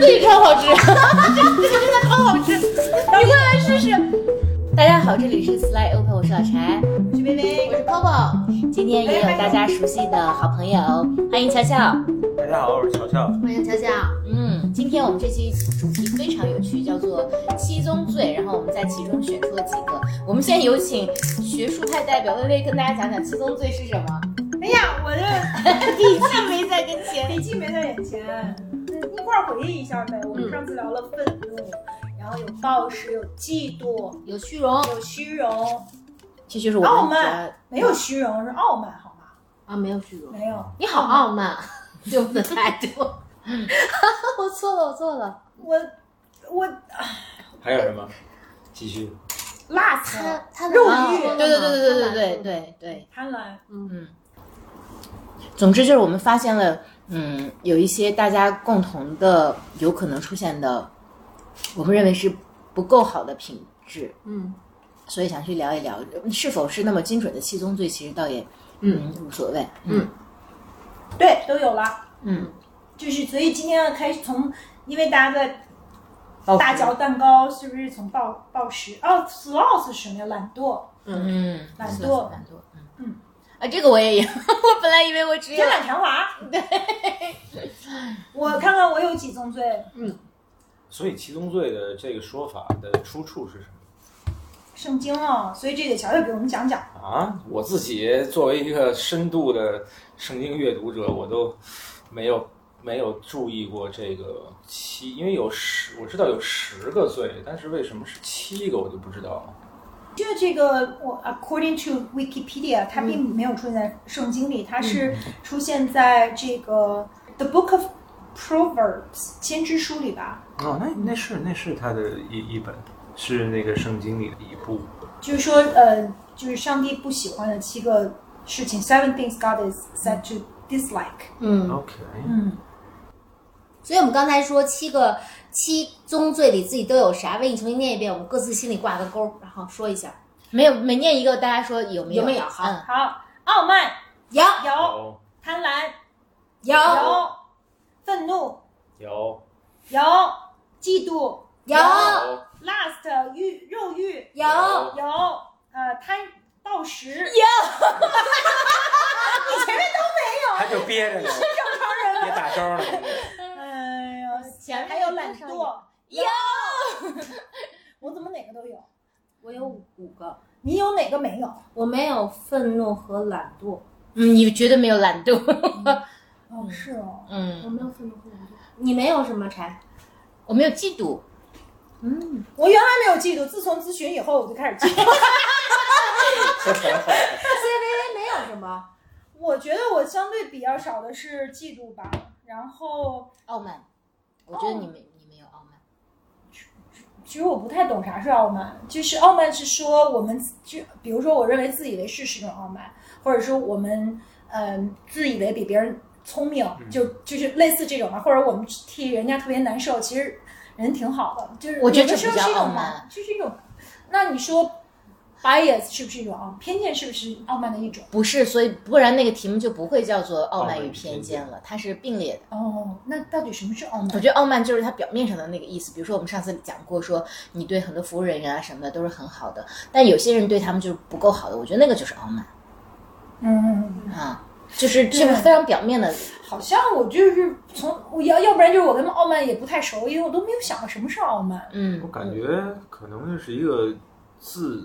这个也超好吃，这个真的超好吃，你快来试试。大家好，这里是 Sly Open，我是老柴，我是微微，我是 Coco，今天也有大家熟悉的好朋友，欢迎乔乔。大家好，我是乔乔。欢迎乔乔。嗯，今天我们这期主题非常有趣，叫做七宗罪，然后我们在其中选出了几个。我们现在有请学术派代表薇薇跟大家讲讲七宗罪是什么。哎呀，我的笔记没在跟前，笔记没在眼前，一块儿回忆一下呗。我们上次聊了愤怒，然后有暴食，有嫉妒，有虚荣，有虚荣，这就是我傲慢，没有虚荣是傲慢，好吗？啊，没有虚荣，没有。你好傲慢，对我的态度。我错了，我错了，我我还有什么？继续。辣他他肉欲，对对对对对对对对对，贪婪，嗯。总之就是我们发现了，嗯，有一些大家共同的有可能出现的，我们认为是不够好的品质，嗯，所以想去聊一聊，是否是那么精准的七宗罪，其实倒也嗯。无所谓，嗯，对，都有了，嗯，就是所以今天要开始从，因为大家在大嚼蛋糕，是不是从暴暴食？哦，sloth 是什么呀？懒惰，嗯，懒惰，懒惰。啊，这个我也有。我本来以为我只有天懒强华。对，我看看我有几宗罪。嗯。所以七宗罪的这个说法的出处是什么？圣经哦，所以这得乔乔给我们讲讲。啊，我自己作为一个深度的圣经阅读者，我都没有没有注意过这个七，因为有十，我知道有十个罪，但是为什么是七个，我就不知道了。就这个，我 according to Wikipedia，它并没有出现在圣经里，它是出现在这个 The Book of Proverbs 先知书里吧？哦，那那是那是他的一一本，是那个圣经里的一部。就是说，呃，就是上帝不喜欢的七个事情，Seven things God is said to dislike。嗯，OK，嗯。所以我们刚才说七个七宗罪里自己都有啥？为你重新念一遍，我们各自心里挂个勾，然后说一下。没有，每念一个，大家说有没有？有没有？好，好，傲慢。有。有，贪婪。有。有，愤怒。有。有，嫉妒。有，last 欲肉欲。有。有，呃贪暴食。有，你前面都没有，他就憋着呢，正常人。别打招呢。还有懒惰有，我怎么哪个都有？我有五个，你有哪个没有？我没有愤怒和懒惰。嗯，你绝对没有懒惰。哦，是哦。嗯，我没有愤怒和懒惰。你没有什么柴？我没有嫉妒。嗯，我原来没有嫉妒，自从咨询以后我就开始嫉妒。所以微微没有什么。我觉得我相对比较少的是嫉妒吧，然后傲慢。我觉得你没你没有傲慢。其实我不太懂啥是傲慢，就是傲慢是说我们就比如说我认为自以为是是一种傲慢，或者说我们嗯自以为比别人聪明，就就是类似这种嘛，或者我们替人家特别难受，其实人挺好的，就是我觉得这是一种慢，就是一种。那你说 bias 是不是一种傲偏见？是不是傲慢的一种？不是，所以不然那个题目就不会叫做傲慢与偏见了，它是并列的。哦，那到底什么是傲慢？我觉得傲慢就是它表面上的那个意思。比如说我们上次讲过，说你对很多服务人员啊什么的都是很好的，但有些人对他们就是不够好的。我觉得那个就是傲慢。嗯啊，就是这个非常表面的。好像我就是从我要要不然就是我跟傲慢也不太熟，因为我都没有想过什么是傲慢。嗯，我感觉可能就是一个自。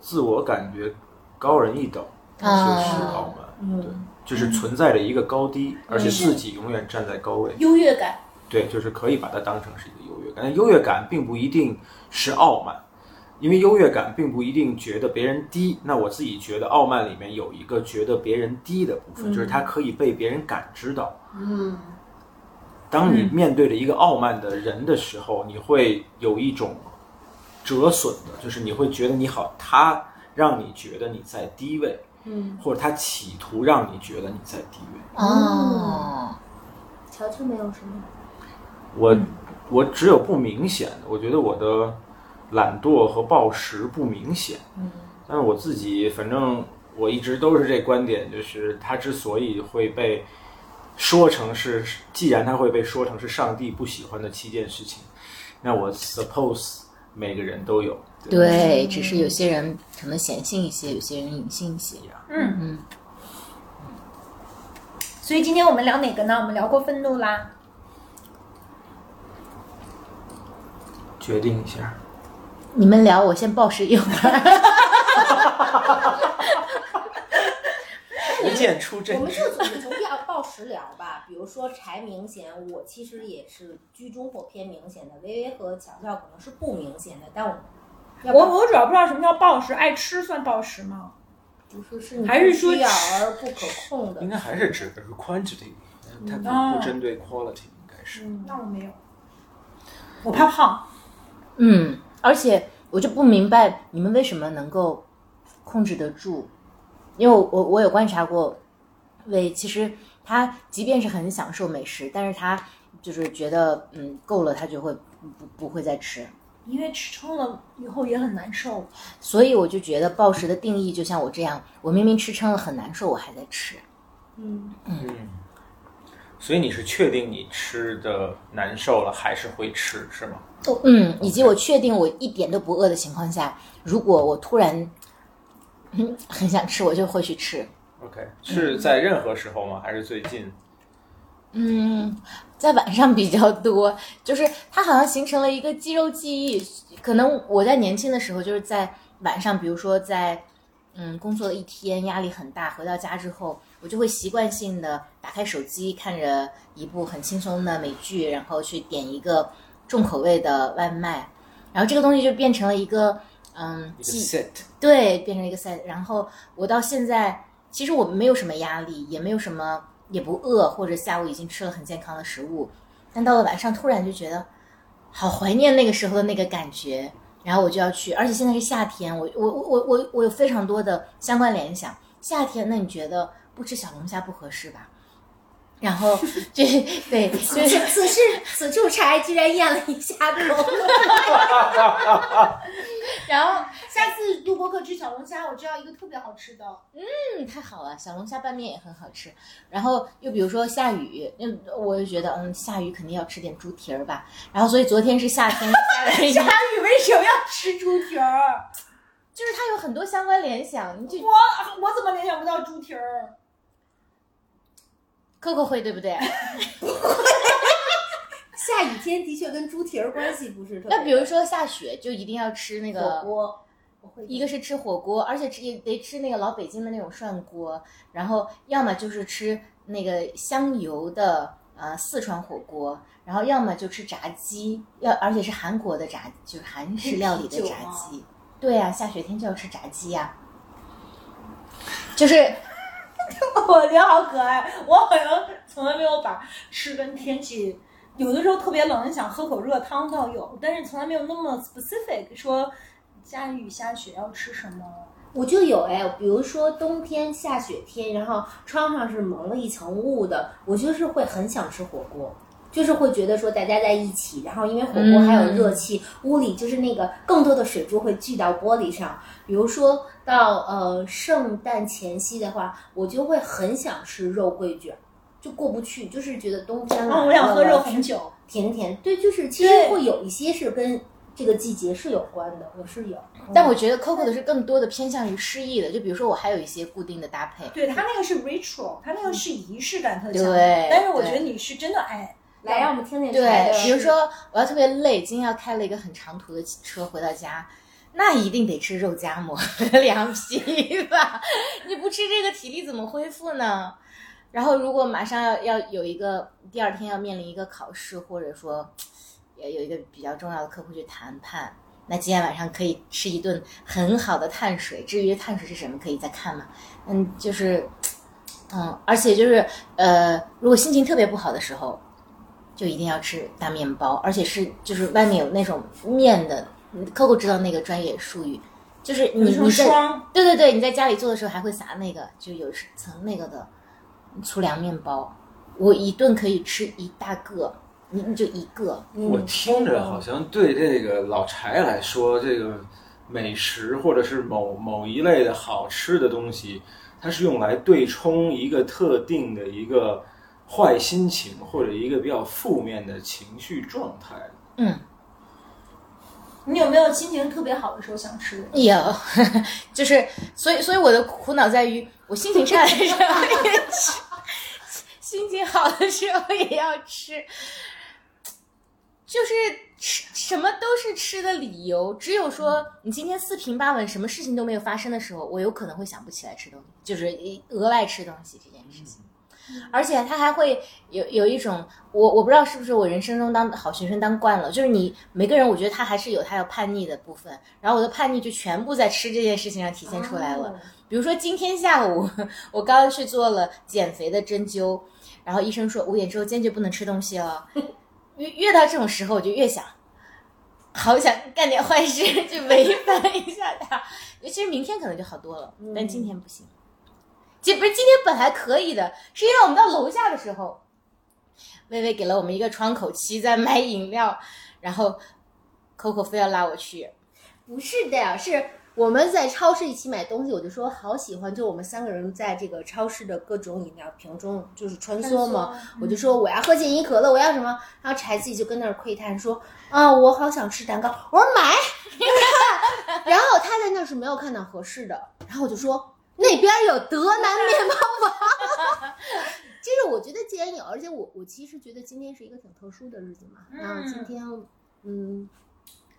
自我感觉高人一等，就是傲慢，对，就是存在着一个高低，而且自己永远站在高位，优越感，对，就是可以把它当成是一个优越感。但优越感并不一定是傲慢，因为优越感并不一定觉得别人低。那我自己觉得傲慢里面有一个觉得别人低的部分，就是他可以被别人感知到。嗯，当你面对着一个傲慢的人的时候，你会有一种。折损的，就是你会觉得你好，他让你觉得你在低位，嗯，或者他企图让你觉得你在低位。哦，乔治没有什么，我我只有不明显的，我觉得我的懒惰和暴食不明显，嗯，但是我自己反正我一直都是这观点，就是他之所以会被说成是，既然它会被说成是上帝不喜欢的七件事情，那我 suppose 每个人都有。吧对，只是有些人可能显性一些，有些人隐性一些。嗯嗯。所以今天我们聊哪个呢？我们聊过愤怒啦。决定一下。你们聊，我先报时一会儿。不见出真我们。就从从报报时聊吧，比如说柴明显，我其实也是居中或偏明显的，微微和乔乔可能是不明显的，但我我我主要不知道什么叫暴食，爱吃算暴食吗？不是是你还是说而不可控的应，该还是指的是 quantity，它哦不不针对 quality，应该是。嗯，那我没有，我怕胖。嗯，而且我就不明白你们为什么能够控制得住，因为我我我有观察过，魏其实他即便是很享受美食，但是他就是觉得嗯够了，他就会不不不会再吃。因为吃撑了以后也很难受。所以我就觉得暴食的定义就像我这样，我明明吃撑了很难受，我还在吃。嗯，嗯，所以你是确定你吃的难受了，还是会吃，是吗？嗯，以及我确定我一点都不饿的情况下，如果我突然嗯很想吃，我就会去吃。OK，是在任何时候吗？还是最近？嗯，在晚上比较多，就是它好像形成了一个肌肉记忆。可能我在年轻的时候，就是在晚上，比如说在嗯工作了一天，压力很大，回到家之后，我就会习惯性的打开手机，看着一部很轻松的美剧，然后去点一个重口味的外卖，然后这个东西就变成了一个嗯对，变成一个 set。然后我到现在，其实我没有什么压力，也没有什么，也不饿，或者下午已经吃了很健康的食物，但到了晚上，突然就觉得好怀念那个时候的那个感觉，然后我就要去，而且现在是夏天，我我我我我我有非常多的相关联想。夏天，那你觉得不吃小龙虾不合适吧？然后这对，就是此事此处柴居然咽了一下口。然后下次录播课吃小龙虾，我知道一个特别好吃的。嗯，太好了，小龙虾拌面也很好吃。然后又比如说下雨，嗯，我就觉得嗯，下雨肯定要吃点猪蹄儿吧。然后所以昨天是夏天 下雨为什么要吃猪蹄儿？就是它有很多相关联想。你就我我怎么联想不到猪蹄儿？Coco 会对不对？下雨天的确跟猪蹄儿关系不是特别。那比如说下雪就一定要吃那个火，锅，一个是吃火锅，而且吃也得吃那个老北京的那种涮锅，然后要么就是吃那个香油的呃四川火锅，然后要么就吃炸鸡，要而且是韩国的炸，就是韩式料理的炸鸡。对呀、下雪天就要吃炸鸡呀、就是 我觉得好可爱，我好像从来没有把吃跟天气，有的时候特别冷，想喝口热汤倒有，但是从来没有那么 specific 说下雨下雪要吃什么。我就有哎，比如说冬天下雪天，然后窗上是蒙了一层雾的，我就是会很想吃火锅，就是会觉得说大家在一起，然后因为火锅还有热气，屋里就是那个更多的水珠会聚到玻璃上。比如说到呃圣诞前夕的话，我就会很想吃肉桂卷，就过不去，就是觉得冬天了，啊，我想喝肉红酒。甜甜，对，就是其实会有一些是跟这个季节是有关的，我是有。但我觉得 Coco 的是更多的偏向于诗意的，就比如说我还有一些固定的搭配，对他那个是 ritual，他那个是仪式感特强。对但是我觉得你是真的爱。来，让我们听听对，比如说我要特别累，今天要开了一个很长途的车回到家，那一定得吃肉夹馍和凉皮吧？你不吃这个，体力怎么恢复呢？然后如果马上要要有一个第二天要面临一个考试，或者说也有一个比较重要的客户去谈判，那今天晚上可以吃一顿很好的碳水。至于碳水是什么，可以再看嘛。嗯，就是，嗯，而且就是呃，如果心情特别不好的时候，就一定要吃大面包，而且是就是外面有那种面的。Coco 知道那个专业术语，就是你你在，对对对，你在家里做的时候还会撒那个，就有层那个的粗粮面包，我一顿可以吃一大个，你你就一个，我听着好像对这个老柴来说，这个美食或者是某某一类的好吃的东西，它是用来对冲一个特定的一个坏心情或者一个比较负面的情绪状态？嗯，你有没有心情特别好的时候想吃？有，就是所以所以我的苦恼在于，我心情差的时候也吃，心情好的时候也要吃，就是吃什么都是吃的理由。只有说你今天四平八稳，什么事情都没有发生的时候，我有可能会想不起来吃东西，就是额外吃东西这件事情。而且他还会有有一种，我我不知道是不是我人生中当好学生当惯了，就是你每个人，我觉得他还是有他要叛逆的部分，然后我的叛逆就全部在吃这件事情上体现出来了。比如说今天下午，我刚刚去做了减肥的针灸，然后医生说五点之后坚决不能吃东西了。越越到这种时候，我就越想，好想干点坏事 去违反一下他。尤其是明天可能就好多了，但今天不行。其实不是今天本来可以的，是因为我们到楼下的时候，微微给了我们一个窗口期在买饮料，然后 Coco 非要拉我去。不是的呀，是我们在超市一起买东西，我就说好喜欢，就我们三个人在这个超市的各种饮料瓶中就是穿梭嘛。我就说我要喝健怡可乐，我要什么？然后柴自己就跟那儿窥探说啊，我好想吃蛋糕。我说买，然后他在那儿是没有看到合适的，然后我就说 那边有德南面包房。其 实我觉得既然有，而且我我其实觉得今天是一个挺特殊的日子嘛。然后今天嗯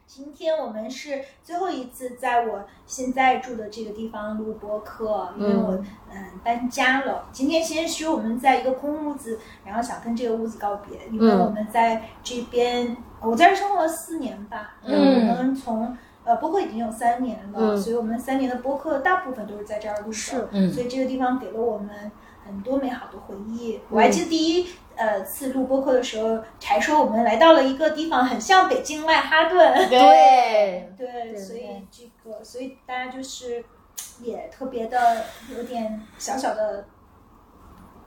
今天我们是最后一次在我现在住的这个地方录播客，因为我嗯搬家了。今天其实是我们在一个空屋子，然后想跟这个屋子告别，因为嗯我们在这边，我在这生活了四年吧，嗯我们从。呃，播客已经有三年了，嗯所以我们三年的播客大部分都是在这儿录的。是嗯所以这个地方给了我们很多美好的回忆。我还记得第一呃次录播客的时候，柴说我们来到了一个地方，很像北京曼哈顿。对对，对所以这个，所以大家就是也特别的有点小小的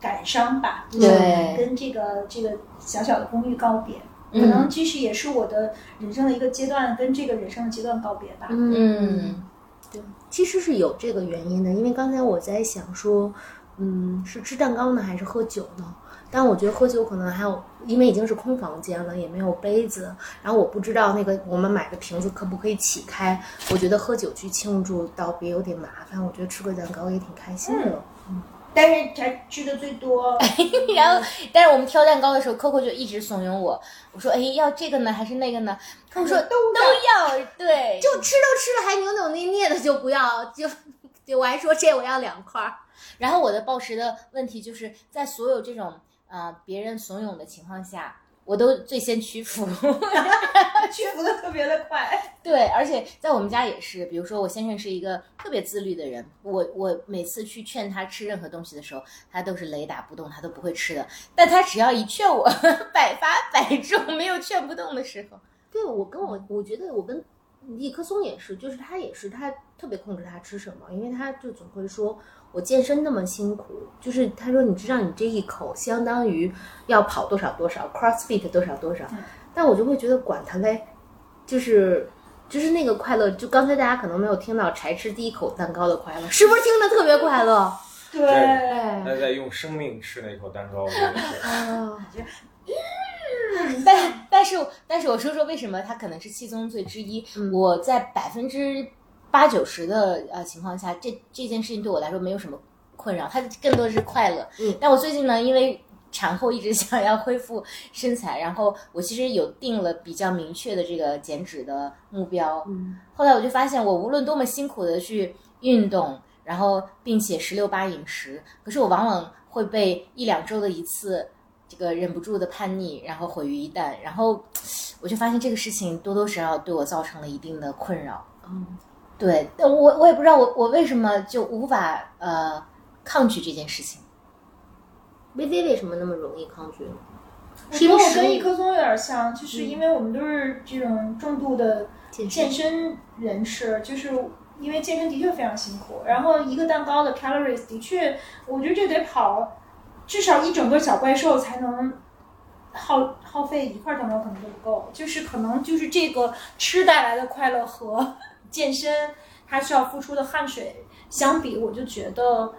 感伤吧，就是对跟这个这个小小的公寓告别。可嗯能其实也是我的人生的一个阶段，跟这个人生的阶段告别吧。嗯对其实是有这个原因的，因为刚才我在想说，嗯，是吃蛋糕呢还是喝酒呢？但我觉得喝酒可能还有，因为已经是空房间了，也没有杯子，然后我不知道那个我们买的瓶子可不可以起开。我觉得喝酒去庆祝倒别有点麻烦，我觉得吃个蛋糕也挺开心的。但是他吃的最多，然后，但是我们挑蛋糕的时候，Coco 就一直怂恿我。我说：“哎，要这个呢，还是那个呢？”Coco 说：“都都要。”对，就吃都吃了，还扭扭捏捏的就不要，就 就我还说这我要两块儿。然后我的暴食的问题就是在所有这种呃别人怂恿的情况下，我都最先屈服。屈服的特别的快。对，而且在我们家也是，比如说我先生是一个特别自律的人，我我每次去劝他吃任何东西的时候，他都是雷打不动，他都不会吃的。但他只要一劝我，百发百中，没有劝不动的时候。对我跟我，我觉得我跟尼克松也是，就是他也是，他特别控制他吃什么，因为他就总会说，我健身那么辛苦，就是他说你知道你这一口相当于要跑多少多少，CrossFit 多少多少，但我就会觉得管他嘞，就是。就是那个快乐，就刚才大家可能没有听到柴吃第一口蛋糕的快乐，是不是听着特别快乐？对，他在用生命吃那口蛋糕，真的 是。啊，但但是但是我说说为什么他可能是七宗罪之一。嗯我在百分之八九十的呃情况下，这这件事情对我来说没有什么困扰，它更多的是快乐。嗯但我最近呢，因为产后一直 想要恢复身材，然后我其实有定了比较明确的这个减脂的目标。嗯，后来我就发现，我无论多么辛苦的去运动，然后并且十六八饮食，可是我往往会被一两周的一次这个忍不住的叛逆，然后毁于一旦。然后我就发现这个事情多多少少对我造成了一定的困扰。嗯，对，但我我也不知道我我为什么就无法呃抗拒这件事情。微微为什么那么容易抗拒呢？我觉得我跟一棵松有点像，就是因为我们都是这种重度的健健身人士，就是因为健身的确非常辛苦，然后一个蛋糕的 calories 的确，我觉得这得跑至少一整个小怪兽才能耗耗费一块蛋糕可能都不够，就是可能就是这个吃带来的快乐和健身他需要付出的汗水相比，我就觉得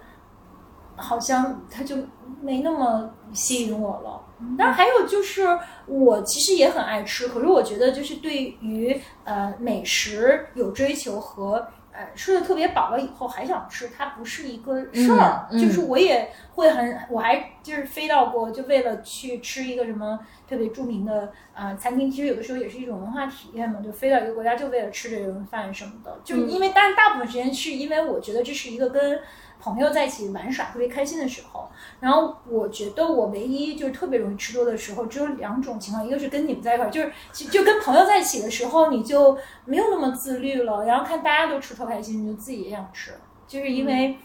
好像他就没那么吸引我了。当然还有就是，我其实也很爱吃，可是我觉得就是对于呃美食有追求和呃吃的特别饱了以后还想吃，它不是一个事儿。嗯嗯就是我也会很，我还就是飞到过，就为了去吃一个什么特别著名的呃餐厅，其实有的时候也是一种文化体验嘛，就飞到一个国家就为了吃这顿饭什么的。就因为，但是大部分时间是因为我觉得这是一个跟朋友在一起玩耍特别开心的时候。然后我觉得我唯一就是特别容易吃多的时候，只有两种情况，一个是跟你们在一块儿，就是就就跟朋友在一起的时候，你就没有那么自律了，然后看大家都吃特开心，你就自己也想吃，就是因为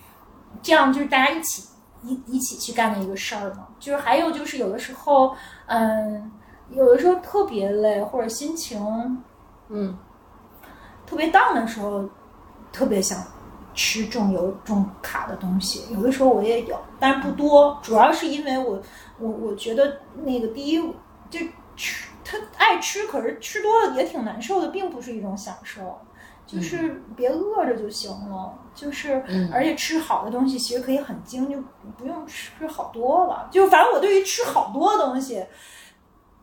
这样就是大家一起一一起去干的一个事儿嘛。就是还有就是有的时候，嗯，有的时候特别累或者心情嗯特别 down 的时候，特别想吃重油重卡的东西。有的时候我也有，但是不多，主要是因为我我我觉得那个第一就吃他爱吃，可是吃多了也挺难受的，并不是一种享受。就是别饿着就行了，就是，嗯而且吃好的东西其实可以很精，就不用吃好多了。就反正我对于吃好多的东西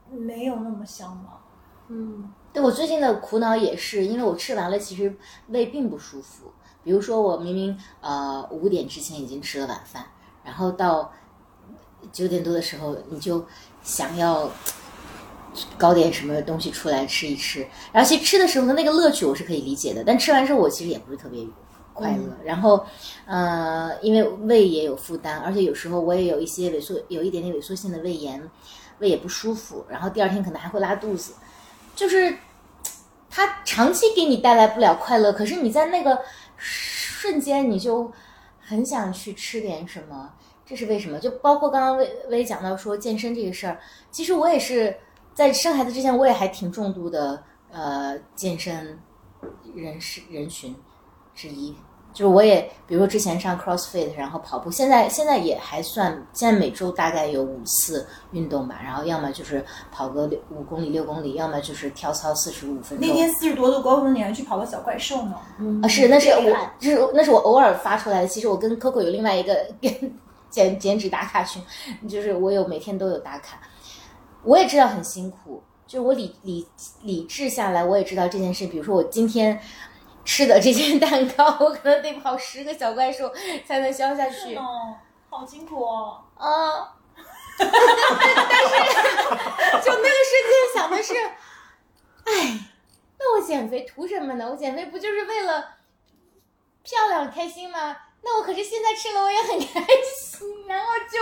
没有那么向往。嗯对我最近的苦恼也是，因为我吃完了，其实胃并不舒服。比如说，我明明呃五点之前已经吃了晚饭，然后到九点多的时候，你就想要搞点什么东西出来吃一吃。然后其实吃的时候的那个乐趣我是可以理解的，但吃完之后我其实也不是特别快乐。然后呃，因为胃也有负担，而且有时候我也有一些萎缩，有一点点萎缩性的胃炎，胃也不舒服，然后第二天可能还会拉肚子。就是它长期给你带来不了快乐，可是你在那个瞬间你就很想去吃点什么，这是为什么？就包括刚刚薇薇讲到说健身这个事儿，其实我也是在生孩子之前，我也还挺重度的呃健身人士人群之一。就是我也，比如说之前上 CrossFit，然后跑步，现在现在也还算，现在每周大概有五次运动吧，然后要么就是跑个六五公里、六公里，要么就是跳操四十五分钟。那天四十多度高温，你还去跑个小怪兽呢？啊，是，那是我厉害，这是那是我偶尔发出来的。其实我跟 Coco 有另外一个减减脂打卡群，就是我有每天都有打卡。我也知道很辛苦，就是我理理理智下来，我也知道这件事。比如说我今天吃的这些 蛋糕，我可能得跑十个小怪兽才能消下去。哦，好辛苦哦。啊，但是 就那个瞬间想的是，哎，那我减肥图什么呢？我减肥不就是为了漂亮开心吗？那我可是现在吃了我也很开心，然后就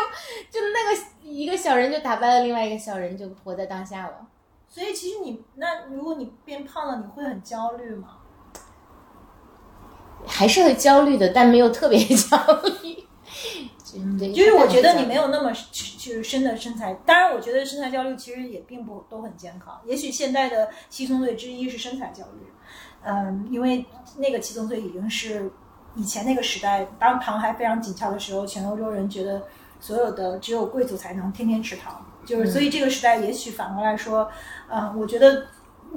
就那个一个小人就打败了另外一个小人，就活在当下了。所以其实你那如果你变胖了，你会很焦虑吗？还是会焦虑的，但没有特别焦虑。对就是我觉得你没有。那么就是深的身材，当然我觉得身材焦虑其实也并不都很健康。也许现在的七宗罪之一是身材焦虑，嗯，因为那个七宗罪已经是以前那个时代，当糖还非常紧俏的时候，全欧洲人觉得所有的只有贵族才能天天吃糖，就是所以这个时代也许反过来说，嗯，我觉得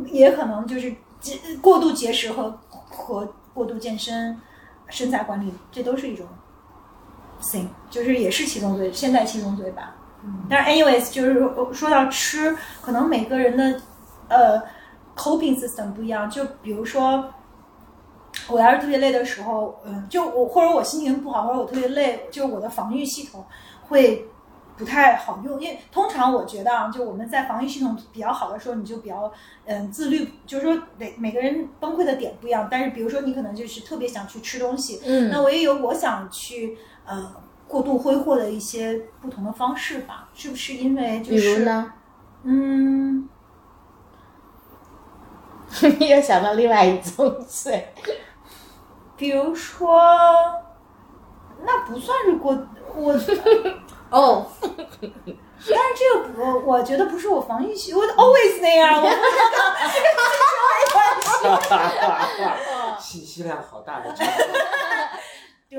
也可能就是节过度节食和和过度健身、身材管理，这都是一种 thing，就是也是七宗罪，现在七宗罪吧。嗯，但是 anyways，就是说说到吃，可能每个人的呃 coping system 不一样。就比如说，我要是特别累的时候，嗯，就我或者我心情不好，或者我特别累，就我的防御系统会不太好用，因为通常我觉得啊，就我们在防御系统比较好的时候，你就比较嗯自律，就是说每每个人崩溃的点不一样，但是比如说你可能就是特别想去吃东西，嗯那我也有我想去呃过度挥霍的一些不同的方式吧，是不是因为就比是如呢？嗯，又想到另外一种罪。比如说，那不算是过我，哦，但是这个我我觉得不是我防御系，我 always 那样，我信息量好大的。对，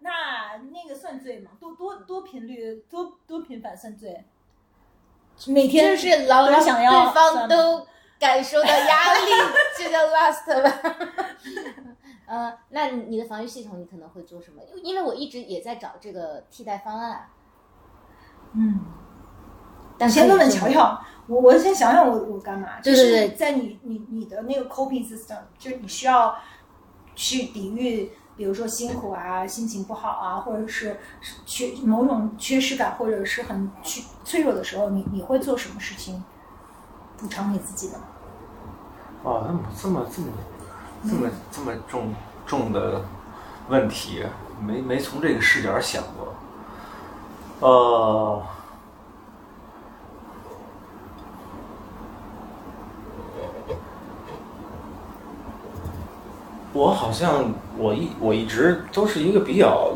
那那个算罪吗？多多多频率多多频繁算罪？每天就是老想要对方都感受到压力，就叫 last 吧。呃，那你的防御系统你可能会做什么？因为我一直也在找这个替代方案。嗯，但先问问乔乔，我我先想想我我干嘛？对对对就是在你你你的那个 coping system，就是你需要去抵御，比如说辛苦啊、心情不好啊，或者是缺某种缺失感，或者是很去脆弱的时候，你你会做什么事情补偿你自己的？哇，那么这么这么这么这么重重的问题，没没从这个视角想过。呃，我好像我一我一直都是一个比较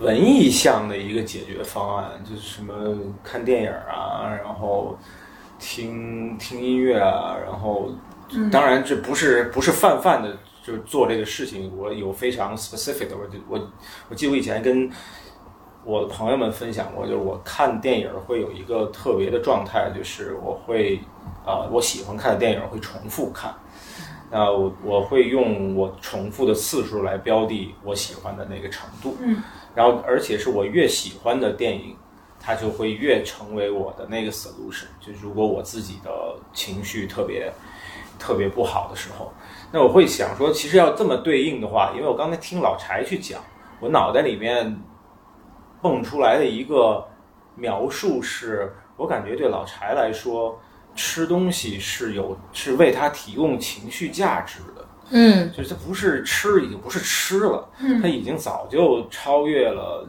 文艺向的一个解决方案，就是什么看电影啊，然后听听音乐啊，然后当然这不是不是泛泛的就做这个事情，我有非常 specific 的，我就我我记得我以前跟我的朋友们分享过，就是我看电影会有一个特别的状态，就是我会啊、呃我喜欢看的电影会重复看。那我我会用我重复的次数来标的我喜欢的那个程度，嗯，然后而且是我越喜欢的电影，它就会越成为我的那个 solution。就如果我自己的情绪特别特别不好的时候，那我会想说，其实要这么对应的话，因为我刚才听老柴去讲，我脑袋里面蹦出来的一个描述是，我感觉对老柴来说，吃东西是有是为他提供情绪价值的。嗯就是它不是吃，已经不是吃了，嗯它已经早就超越了，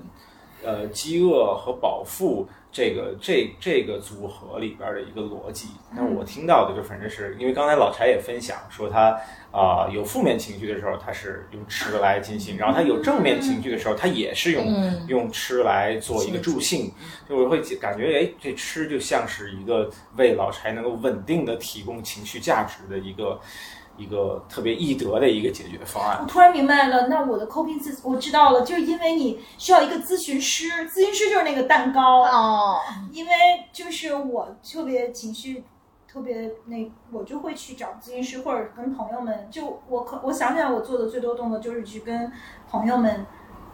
呃，饥饿和饱腹这个这这个组合里边的一个逻辑。那我听到的就反正是因为刚才老柴也分享说他啊、有负面情绪的时候，他是用吃来进行，然后他有正面情绪的时候，他也是用、嗯用吃来做一个助兴。就我会感觉，哎，这吃就像是一个为老柴能够稳定的提供情绪价值的一个一个特别易得的一个解决方案我。突然明白了，那我的 coping system 我知道了，就是因为你需要一个咨询师，咨询师就是那个蛋糕，哦，因为就是我特别情绪特别那，我就会去找咨询师或者跟朋友们，就我可我想起来我做的最多动作就是去跟朋友们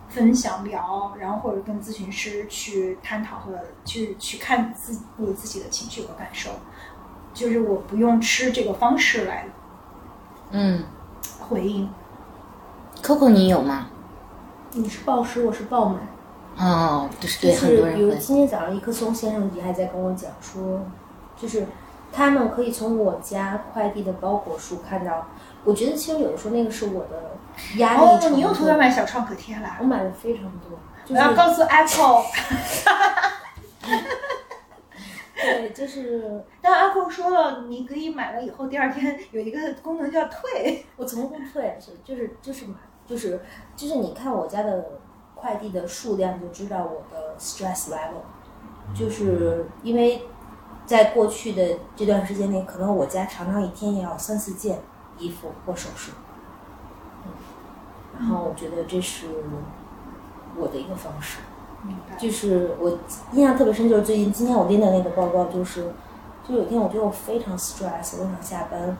分享聊，然后或者跟咨询师去探讨和去去看自我自己的情绪和感受，就是我不用吃这个方式来嗯回应。，Coco 你有吗？你是暴食，我是暴买。哦，就是就对很多是比如，今天早上一棵松先生也还在跟我讲说，就是他们可以从我家快递的包裹数看到，我觉得其实有的时候那个是我的压力哦，你又偷偷买小创可贴了我！买了非常多，就我要告诉 Apple，对，就是但阿凤说了，你可以买了以后，第二天有一个功能叫退。我从不退，就是就是买，就是就是你看我家的快递的数量，就知道我的 stress level，就是因为在过去的这段时间内，可能我家常常一天也要三四件衣服或首饰，嗯，然后我觉得这是我的一个方式。就是我印象特别深，就是最近今天我拎的那个包包，就是就有一天我觉得我非常 stress，我想下班，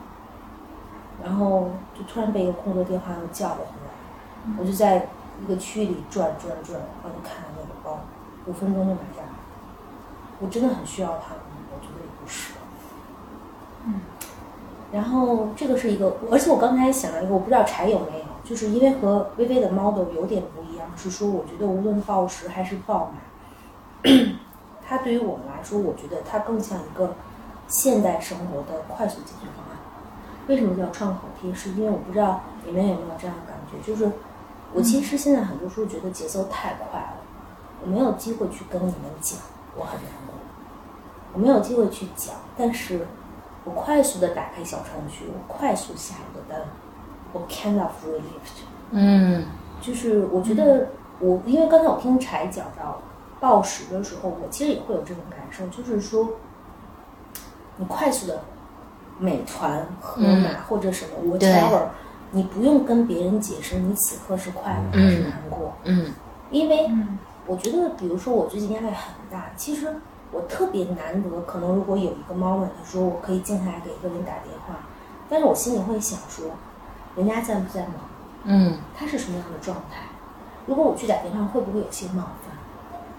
然后就突然被一个工作电话又叫了回来，我就在一个区里转转转，然后就看到那个包，五分钟就买下来，我真的很需要它吗？我觉得也不是。嗯。然后这个是一个，而且我刚才想了一个，我不知道柴有没有，就是因为和微微的 model 有点不一样，是说我觉得无论暴食还是暴买，它对于我们来说，我觉得它更像一个现代生活的快速解决方案。为什么叫创口贴？是因为我不知道你们有没有这样的感觉，就是我其实现在很多时候觉得节奏太快了，我没有机会去跟你们讲，我很难过，我没有机会去讲，但是我快速的打开小程序，我快速下一个单，我 kind of relieved。嗯。就是我觉得我，因为刚才我听柴讲到暴食的时候，我其实也会有这种感受，就是说，你快速的美团、盒马、嗯或者什么 whatever，你不用跟别人解释你此刻是快乐还是难过，嗯。因为嗯。我觉得，比如说我最近压力很大，其实我特别难得，可能如果有一个 moment 说我可以静下来给一个人打电话，但是我心里会想说，人家在不在忙？嗯他是什么样的状态？如果我去打电话，会不会有些冒犯？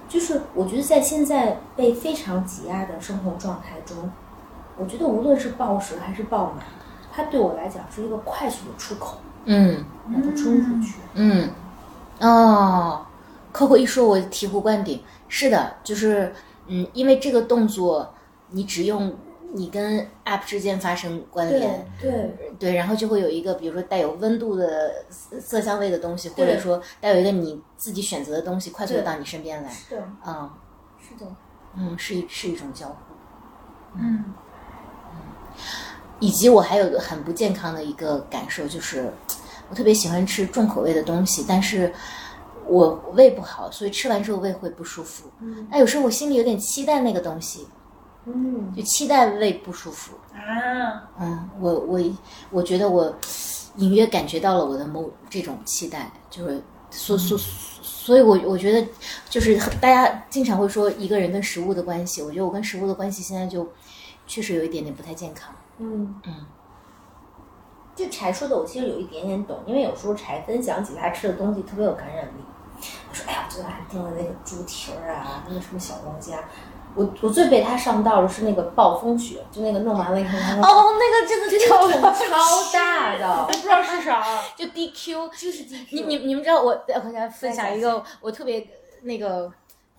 就是我觉得在现在被非常挤压的生活状态中，我觉得无论是暴食还是暴满，它对我来讲是一个快速的出口，嗯让它冲出去。嗯，哦，Coco 一说，我醍醐灌顶。是的，就是嗯，因为这个动作，你只用你跟 App 之间发生关联，对对，然后就会有一个，比如说带有温度的色色香味的东西，或者说带有一个你自己选择的东西，快速的到你身边来。是的，嗯是的，嗯，是一是一种交互。嗯以及我还有个很不健康的一个感受，就是我特别喜欢吃重口味的东西，但是我胃不好，所以吃完之后胃会不舒服。嗯那有时候我心里有点期待那个东西，嗯，就期待胃不舒服。啊，嗯，我我我觉得我隐约感觉到了我的某这种期待，就是所所所以我，我觉得就是大家经常会说一个人跟食物的关系，我觉得我跟食物的关系现在就确实有一点点不太健康。嗯嗯，就柴说的，我其实有一点点懂，因为有时候柴分享起他吃的东西特别有感染力。我说：“哎呀，我昨天晚上订了那个猪蹄儿啊，那个什么小龙虾。我我最被他上道的是那个暴风雪，就那个弄完了以后，哦，那个真的这超超大的，不知道是啥，就 DQ，就是 DQ 你你你们知道我，我给大家分享一个我特别那个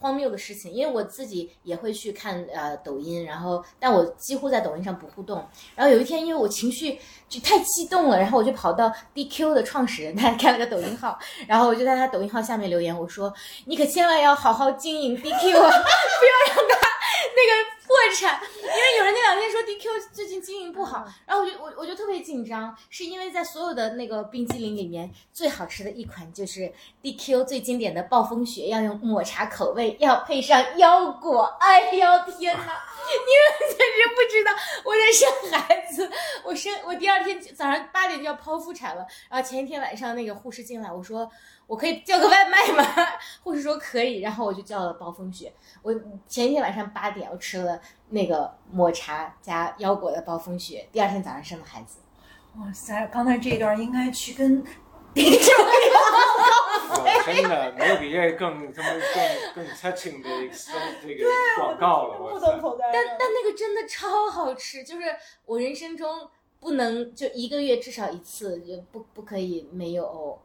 荒谬的事情，因为我自己也会去看呃抖音，然后但我几乎在抖音上不互动。然后有一天，因为我情绪就太激动了，然后我就跑到 DQ 的创始人，他开了个抖音号，然后我就在他抖音号下面留言，我说你可千万要好好经营 DQ 啊，不要让他那个破产，因为有人那两天说 DQ 最近经营不好，然后我就我我就特别紧张，是因为在所有的那个冰激凌里面最好吃的一款就是 DQ 最经典的暴风雪，要用抹茶口味，要配上腰果。哎呦天哪！你们简直不知道我在生孩子，我生我第二天早上八点就要剖腹产了，然后前一天晚上那个护士进来，我说我可以叫个外卖吗？护士说可以，然后我就叫了暴风雪。我前一天晚上八点我吃了那个抹茶加腰果的暴风雪，第二天早上生的孩子。哇塞！刚才这段应该去跟 我真的没有比这更他妈更更 touching 的这个广告了，我但但那个真的超好吃，就是我人生中不能就一个月至少一次，就不不可以没有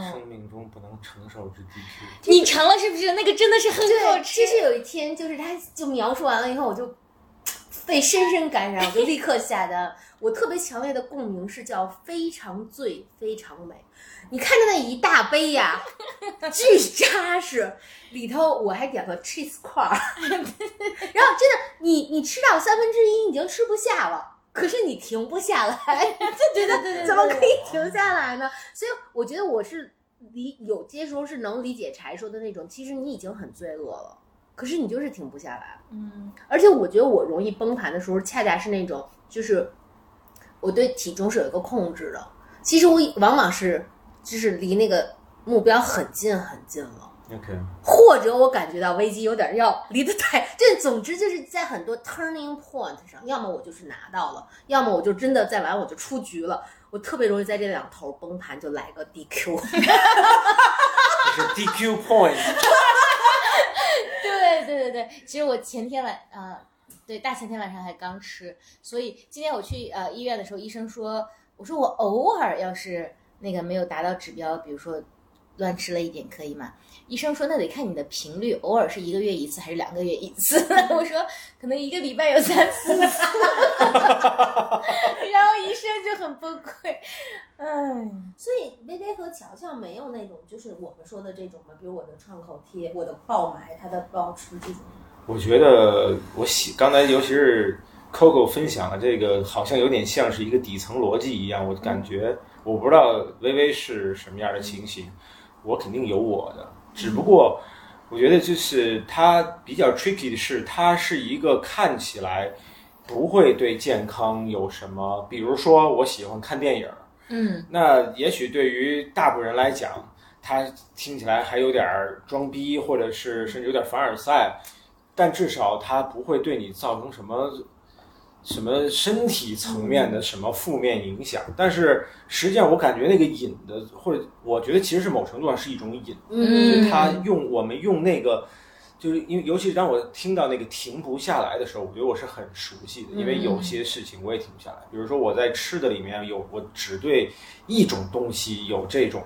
生命中不能承受之 DQ，你尝了是不是？那个真的是很好，吃。其实有一天就是他就描述完了以后，我就 被深深感染，我就立刻下单。我特别强烈的共鸣是叫非常醉，非常美。你看着那一大杯呀，巨扎实，里头我还点了 cheese 块儿，然后真的你你吃到三分之一已经吃不下了。可是你停不下来，就觉得怎么可以停下来呢？所以我觉得我是理有些时候是能理解柴说的那种，其实你已经很罪恶了，可是你就是停不下来。嗯而且我觉得我容易崩盘的时候，恰恰是那种就是我对体重是有一个控制的，其实我往往是就是离那个目标很近很近了。OK，或者我感觉到危机有点要离得太，这总之就是在很多 turning point 上，要么我就是拿到了，要么我就真的再完我就出局了。我特别容易在这两头崩盘，就来个 DQ。这是 DQ point，对对对对，其实我前天晚啊、呃对大前天晚上还刚吃，所以今天我去呃医院的时候，医生说，我说我偶尔要是那个没有达到指标，比如说乱吃了一点，可以吗？医生说那得看你的频率，偶尔是一个月一次还是两个月一次？我说可能一个礼拜有三四次，然后医生就很崩溃，哎。所以微微和乔乔没有那种就是我们说的这种嘛，比如我的创口贴、我的爆买、他的爆吃这种。我觉得我喜刚才尤其是 Coco 分享的这个，好像有点像是一个底层逻辑一样。我感觉我不知道微微是什么样的情形，我肯定有我的，只不过我觉得就是它比较 tricky 的是，它是一个看起来不会对健康有什么，比如说我喜欢看电影，嗯那也许对于大部分人来讲，它听起来还有点儿装逼，或者是甚至有点凡尔赛。但至少它不会对你造成什么什么身体层面的什么负面影响。但是实际上，我感觉那个瘾的，或者我觉得其实是某程度上是一种瘾，就是他用我们用那个。就是因为，尤其是当我听到那个停不下来的时候，我觉得我是很熟悉的，因为有些事情我也停不下来。比如说我在吃的里面有，我只对一种东西有这种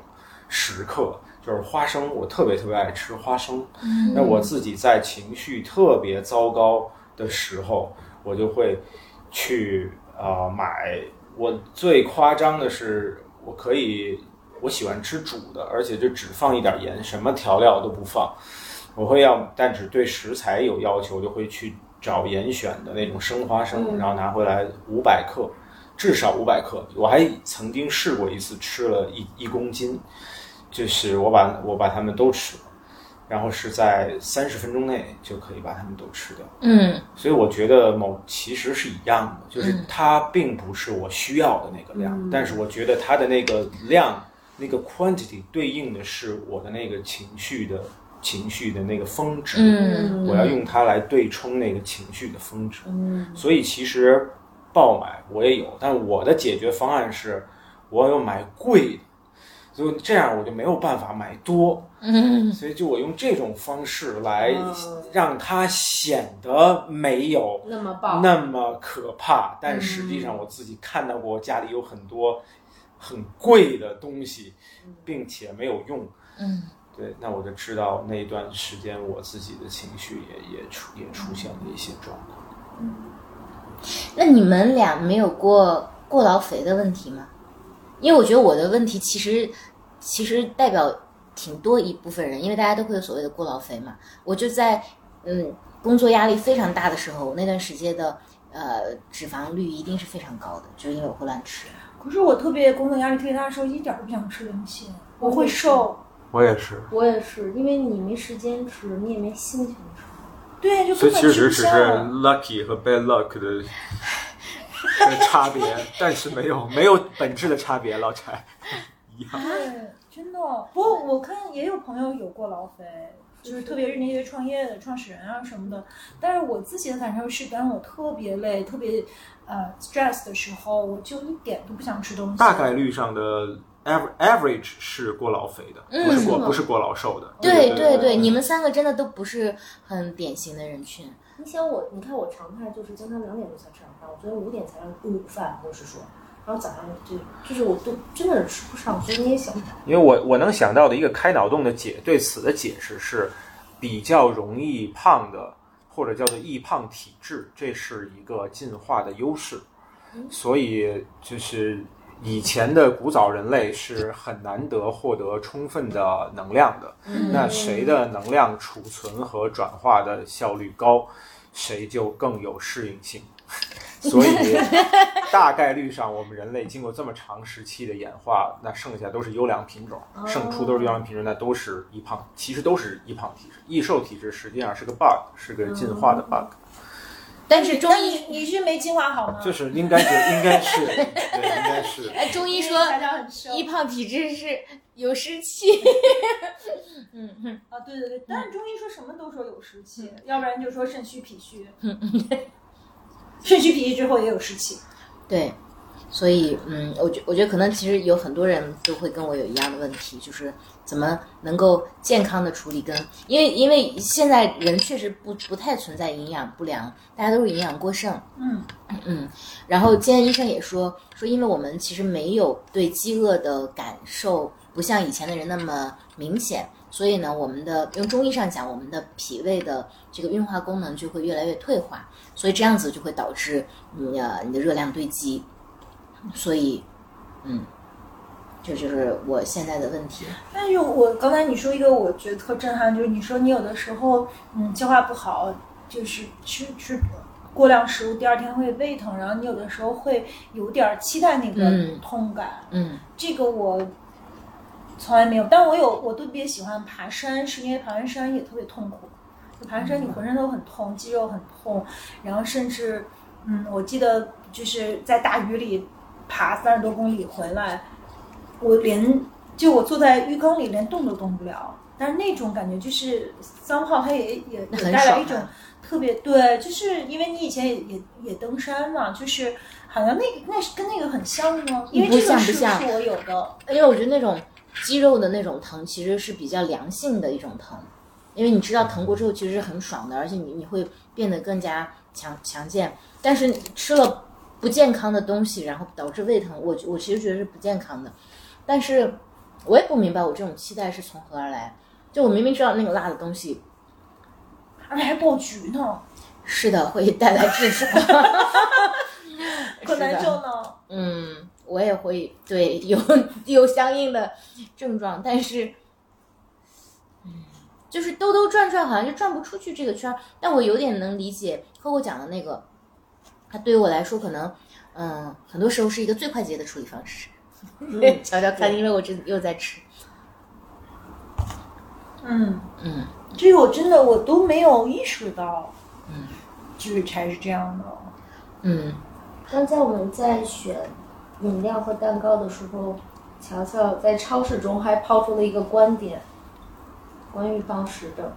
时刻，就是花生，我特别特别爱吃花生。那我自己在情绪特别糟糕的时候，我就会去啊买。我最夸张的是，我可以我喜欢吃煮的，而且就只放一点盐，什么调料都不放。我会要，但只对食材有要求，就会去找严选的那种生花生，然后拿回来五百克，至少五百克。我还曾经试过一次，吃了一一公斤，就是我把我把它们都吃了，然后是在三十分钟内就可以把它们都吃掉。嗯，所以我觉得某其实是一样的，就是它并不是我需要的那个量，但是我觉得它的那个量，那个 quantity 对应的是我的那个情绪的。情绪的那个峰值，我要用它来对冲那个情绪的峰值。嗯所以其实爆买我也有，但我的解决方案是，我要买贵的，所以这样我就没有办法买多。所以就我用这种方式来让它显得没有那么爆那么可怕，但实际上我自己看到过家里有很多很贵的东西，并且没有用。嗯。对，那我就知道那一段时间我自己的情绪也也出也出现了一些状况。嗯，那你们俩没有过过劳肥的问题吗？因为我觉得我的问题其实其实代表挺多一部分人，因为大家都会有所谓的过劳肥嘛。我就在嗯工作压力非常大的时候，那段时间的呃脂肪率一定是非常高的，就是因为我会乱吃。可是我特别工作压力特别大的时候，一点都不想吃东西，我会瘦。我也是，我也是，因为你没时间吃，你也没心情吃。对，就所以其实只是 lucky 和 bad luck 的的 差别，但是没有没有本质的差别，老柴 一样。对，真的。不过我看也有朋友有过劳肥，就是特别是那些创业的创始人啊什么的。但是我自己的感受是，当我特别累、特别呃 stress 的时候，我就一点都不想吃东西。大概率上的。average 是过劳肥的，不是过不是过劳瘦的。对对对，你们三个真的都不是很典型的人群。你想我，你看我常态就是经常两点钟才吃晚饭，我昨天五点才让午饭，我是说，然后早上就就是我都真的是吃不上，所以你也想不。因为我我能想到的一个开脑洞的解对此的解释是，比较容易胖的或者叫做易胖体质，这是一个进化的优势，所以就是。以前的古早人类是很难得获得充分的能量的，那谁的能量储存和转化的效率高，谁就更有适应性。所以大概率上，我们人类经过这么长时期的演化，那剩下都是优良品种，胜出都是优良品种，那都是易胖，其实都是易胖体质。易瘦体质实际上是个 bug，是个进化的 bug。但是中医，你是没进化好吗？就是应该是，应该是，对，应该是。哎，中医说易胖体质是有湿气。嗯哼，啊，对对对，但是中医说什么都说有湿气，要不然就说肾虚脾虚。肾虚脾虚之后也有湿气。对。所以，嗯，我觉我觉得可能其实有很多人都会跟我有一样的问题，就是怎么能够健康的处理跟，因为因为现在人确实不不太存在营养不良，大家都是营养过剩，嗯嗯，然后今天医生也说说，因为我们其实没有对饥饿的感受，不像以前的人那么明显，所以呢，我们的用中医上讲，我们的脾胃的这个运化功能就会越来越退化，所以这样子就会导致你呃你的热量堆积。所以，嗯，这就是我现在的问题。但是，我刚才你说一个，我觉得特震撼，就是你说你有的时候，嗯，消化不好，就是吃吃过量食物，第二天会胃疼，然后你有的时候会有点期待那个痛感。嗯，这个我从来没有，但我有，我特别喜欢爬山，是因为爬完山也特别痛苦。就爬完山你浑身都很痛，肌肉很痛，然后甚至，嗯，我记得就是在大雨里。爬三十多公里回来，我连就我坐在浴缸里连动都动不了，但是那种感觉就是桑炮，它也也也带来一种特别对，就是因为你以前也也也登山嘛，就是好像那个那是跟那个很像吗？因为这个是不是我有的，因为我觉得那种肌肉的那种疼其实是比较良性的一种疼，因为你知道疼过之后其实是很爽的，而且你你会变得更加强强健。但是吃了不健康的东西，然后导致胃疼，我我其实觉得是不健康的。但是我也不明白我这种期待是从何而来。就我明明知道那个辣的东西而且还爆菊呢，是的会带来痔疮，可难受呢。嗯，我也会对有有相应的症状，但是，嗯，就是兜兜转转，好像就转不出去这个圈儿。但我有点能理解扣扣讲的那个，它对于我来说，可能，嗯，很多时候是一个最快捷的处理方式。瞧瞧看，因为我这又在吃，嗯，嗯，这个我真的我都没有意识到，嗯，就是才是这样的。嗯，刚才我们在选饮料和蛋糕的时候，乔乔在超市中还抛出了一个观点，关于暴食的，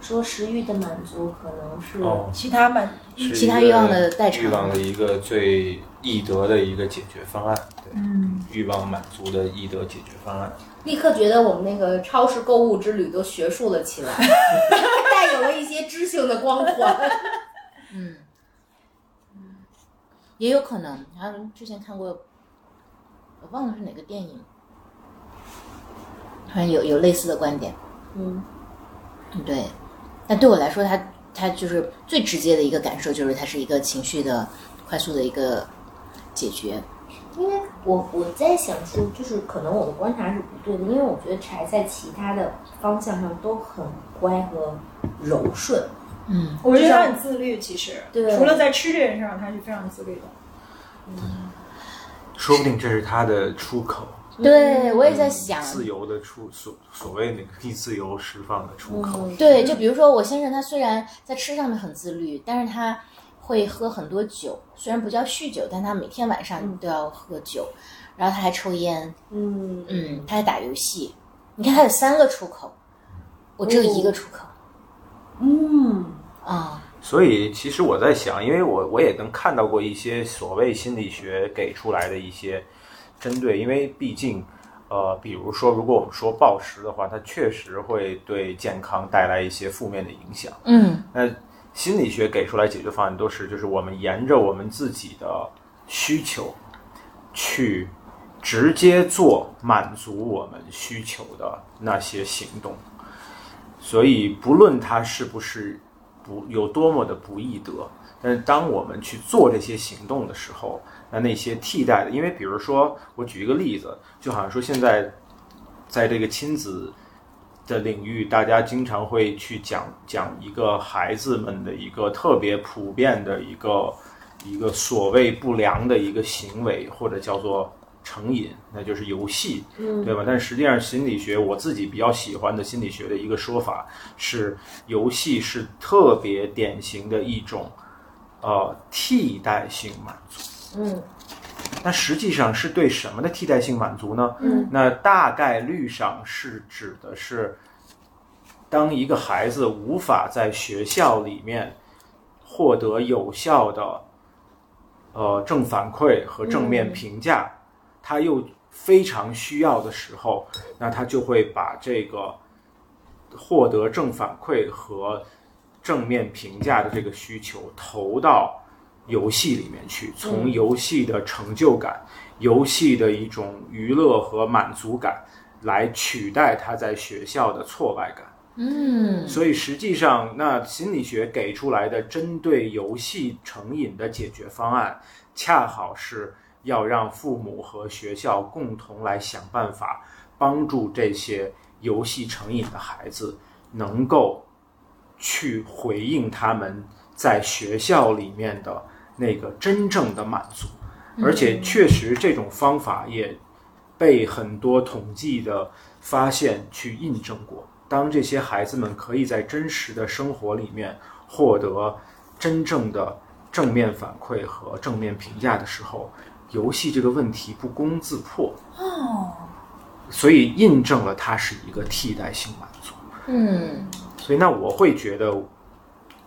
说食欲的满足可能是、哦，其他满是其他欲望的代偿。欲望的一个最易得的一个解决方案，对，嗯，欲望满足的易得解决方案。立刻觉得我们那个超市购物之旅都学术了起来，带有了一些知性的光环。嗯，也有可能。然后之前看过，我忘了是哪个电影，好像有有类似的观点。嗯，对，但对我来说，它它就是最直接的一个感受，就是它是一个情绪的快速的一个解决。因为我我在想说，就是可能我的观察是不对的，因为我觉得柴在其他的方向上都很乖和柔顺。嗯，我觉得他很自律，其实对。除了在吃这件事上，他是非常自律的。说不定这是他的出口，对我也在想，自由的出所所谓那个可以自由释放的出口。嗯，对，就比如说我先生，他虽然在吃上面很自律，但是他会喝很多酒，虽然不叫酗酒，但他每天晚上都要喝酒，然后他还抽烟，嗯。嗯，他还打游戏。你看他有三个出口，我只有一个出口。嗯啊、所以其实我在想，因为我我也能看到过一些所谓心理学给出来的一些针对，因为毕竟。呃，比如说，如果我们说暴食的话，它确实会对健康带来一些负面的影响。嗯那心理学给出来解决方案都是，就是我们沿着我们自己的需求去直接做满足我们需求的那些行动。所以，不论它是不是不有多么的不易得，但是当我们去做这些行动的时候，那那些替代的，因为比如说，我举一个例子，就好像说现在在这个亲子的领域，大家经常会去讲讲一个孩子们的一个特别普遍的一个一个所谓不良的一个行为，或者叫做成瘾，那就是游戏，嗯对吧？但实际上，心理学我自己比较喜欢的心理学的一个说法是，游戏是特别典型的一种呃替代性满足。嗯那实际上是对什么的替代性满足呢？嗯，那大概率上是指的是，当一个孩子无法在学校里面获得有效的呃正反馈和正面评价，他又非常需要的时候，那他就会把这个获得正反馈和正面评价的这个需求投到游戏里面去，从游戏的成就感、游戏的一种娱乐和满足感来取代他在学校的挫败感。嗯所以实际上，那心理学给出来的针对游戏成瘾的解决方案，恰好是要让父母和学校共同来想办法，帮助这些游戏成瘾的孩子能够去回应他们在学校里面的那个真正的满足，而且确实这种方法也被很多统计的发现去印证过。当这些孩子们可以在真实的生活里面获得真正的正面反馈和正面评价的时候，游戏这个问题不攻自破。哦，所以印证了它是一个替代性满足。嗯所以那我会觉得，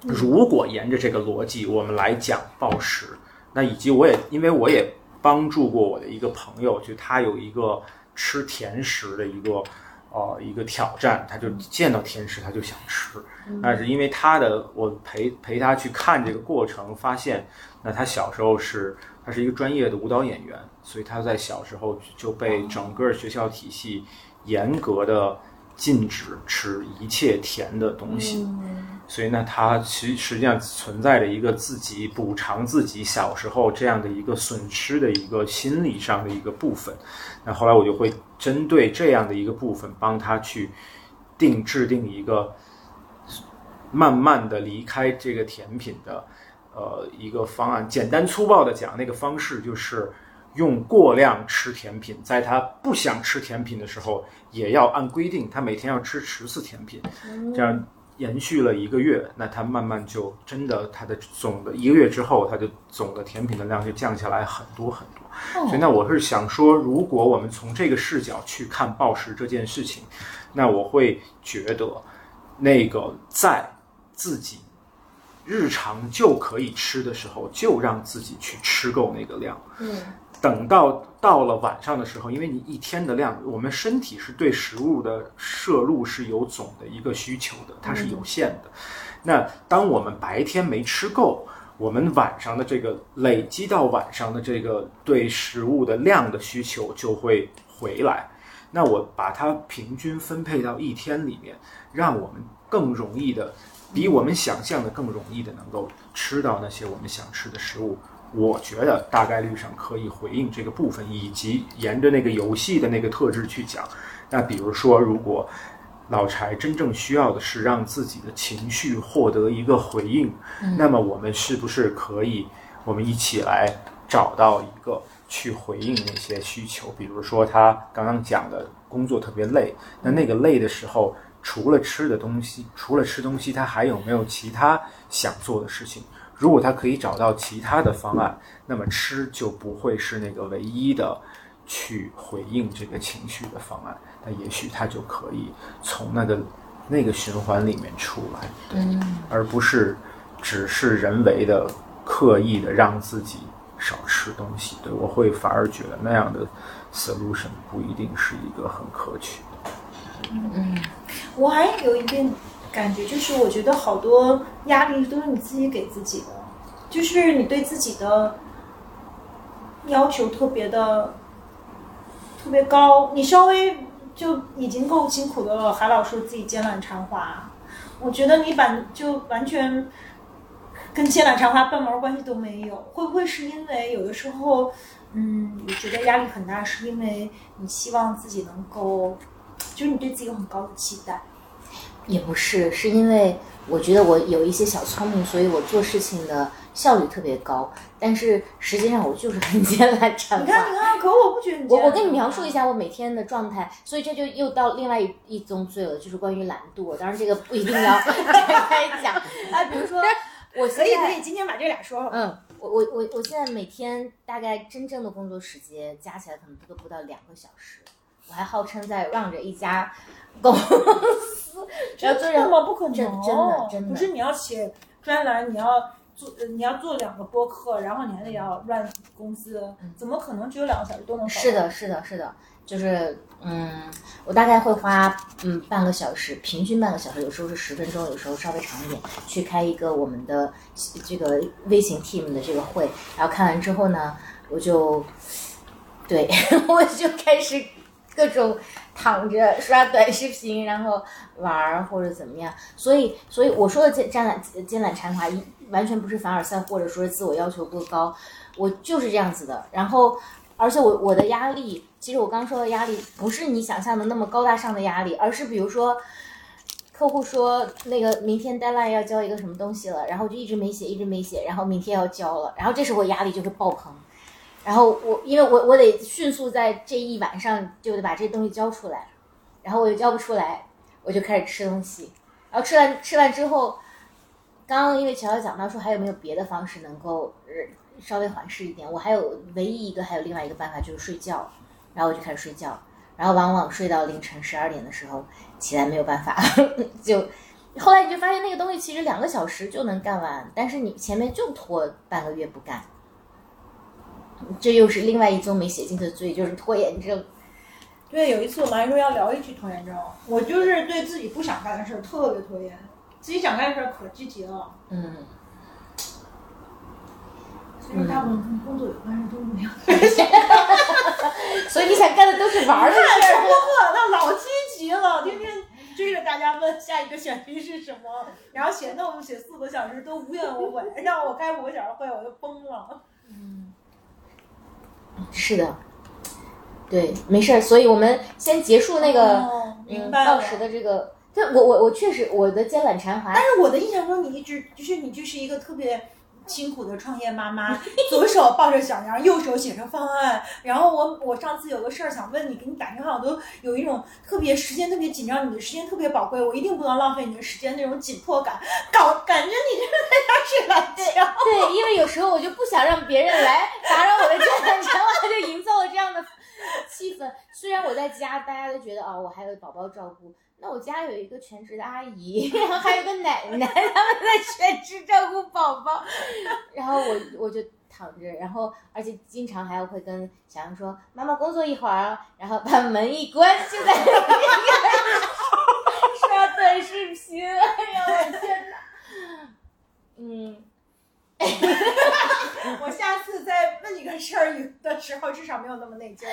如果沿着这个逻辑我们来讲暴食，那以及我也因为我也帮助过我的一个朋友，就他有一个吃甜食的一个呃一个挑战，他就见到甜食他就想吃，那是因为他的我陪陪他去看这个过程，发现那他小时候是他是一个专业的舞蹈演员，所以他在小时候就被整个学校体系严格的禁止吃一切甜的东西。所以呢，他其实际上存在着一个自己补偿自己小时候这样的一个损失的一个心理上的一个部分。那后来我就会针对这样的一个部分，帮他去定制定一个慢慢的离开这个甜品的呃一个方案。简单粗暴的讲，那个方式就是用过量吃甜品，在他不想吃甜品的时候，也要按规定，他每天要吃十次甜品，这样。延续了一个月，那他慢慢就真的，他的总的一个月之后，他就总的甜品的量就降下来很多很多。所以，那我是想说，如果我们从这个视角去看暴食这件事情，那我会觉得，那个在自己日常就可以吃的时候，就让自己去吃够那个量。嗯等到到了晚上的时候，因为你一天的量，我们身体是对食物的摄入是有总的一个需求的，它是有限的。那当我们白天没吃够，我们晚上的这个累积到晚上的这个对食物的量的需求就会回来。那我把它平均分配到一天里面，让我们更容易的，比我们想象的更容易的能够吃到那些我们想吃的食物。我觉得大概率上可以回应这个部分，以及沿着那个游戏的那个特质去讲。那比如说，如果老柴真正需要的是让自己的情绪获得一个回应，那么我们是不是可以，我们一起来找到一个去回应那些需求？比如说他刚刚讲的工作特别累，那那个累的时候，除了吃的东西，除了吃东西，他还有没有其他想做的事情？如果他可以找到其他的方案，那么吃就不会是那个唯一的去回应这个情绪的方案。那也许他就可以从那个那个循环里面出来，对，而不是只是人为的刻意的让自己少吃东西。对我会反而觉得那样的 solution 不一定是一个很可取的。我还有一点感觉，就是我觉得好多压力都是你自己给自己的，就是你对自己的要求特别的特别高，你稍微就已经够辛苦的了，还老说自己奸懒馋滑，我觉得你把就完全跟奸懒馋滑半毛关系都没有。会不会是因为有的时候，嗯，你觉得压力很大，是因为你希望自己能够，就是你对自己有很高的期待？也不是，是因为我觉得我有一些小聪明，所以我做事情的效率特别高。但是实际上我就是很奸懒馋你看，你看，可我不觉得你我我跟你描述一下我每天的状态，所以这就又到另外一一宗罪了，就是关于懒惰。当然这个不一定要展开讲啊，比如说我 可以可以，今天把这俩说了。嗯，我我我我现在每天大概真正的工作时间加起来可能都不到两个小时，我还号称在让着一家 公司，真的吗？不可能，真真的真的。不是你要写专栏，你要做，呃你要做两个播客，然后你还得要 run 公司，怎么可能只有两个小时都能？是的，，是的，是的，就是嗯，我大概会花嗯半个小时，平均半个小时，有时候是十分钟，有时候稍微长一点，去开一个我们的这个微型 team 的这个会，然后看完之后呢，我就对 我就开始各种躺着刷短视频，然后玩儿或者怎么样，所以所以我说的奸奸懒奸懒馋滑，一完全不是凡尔赛，或者说是自我要求过高，我就是这样子的，然后。而且我我的压力，其实我刚说的压力不是你想象的那么高大上的压力，而是比如说，客户说那个明天 deadline 要交一个什么东西了，然后就一直没写，一直没写，然后明天要交了，然后这时候压力就会爆棚，然后我因为我我得迅速在这一晚上就得把这东西交出来，然后我又交不出来，我就开始吃东西，然后吃完吃完之后，刚刚因为乔乔讲到说还有没有别的方式能够稍微缓释一点，我还有唯一一个还有另外一个办法就是睡觉，然后我就开始睡觉，然后往往睡到凌晨十二点的时候起来没有办法，就后来你就发现那个东西其实两个小时就能干完，但是你前面就拖半个月不干，这又是另外一宗没写进的罪，就是拖延症。对，有一次我们还说要聊一期拖延症，我就是对自己不想干的事儿特别拖延，自己想干的事儿可积极了。嗯，所以大部分跟工作有关的都没有。所以你想干的都是玩儿的事儿。那老积极了，天天追着大家问下一个选题是什么，然后写 note 写四个小时都无怨无悔，让我开五个小时会我就崩了。是的，对，没事儿。所以我们先结束那个、哦明嗯白了。到时的这个。这我我我确实我的肩懒馋滑但，是我的印象中，你一直就是你就是一个特别辛苦的创业妈妈，左手抱着小羊，右手写着方案。然后我我上次有个事儿想问你，给你打电话，我都有一种特别时间特别紧张，你的时间特别宝贵，我一定不能浪费你的时间那种紧迫感，搞感觉你就是在家睡懒觉。对，因为有时候我就不想让别人来打扰我的奸懒馋滑，就营造了这样的气氛。虽然我在家，大家都觉得哦，我还有宝宝照顾。那我家有一个全职的阿姨，然 后还有个奶奶，他们在全职照顾宝宝，然后我我就躺着，然后而且经常还会跟小杨说：“妈妈工作一会儿。”然后把门一关，就在那边 刷短视频。哎呀，我天哪！嗯，我下次再问你个事儿的时候，至少没有那么内疚。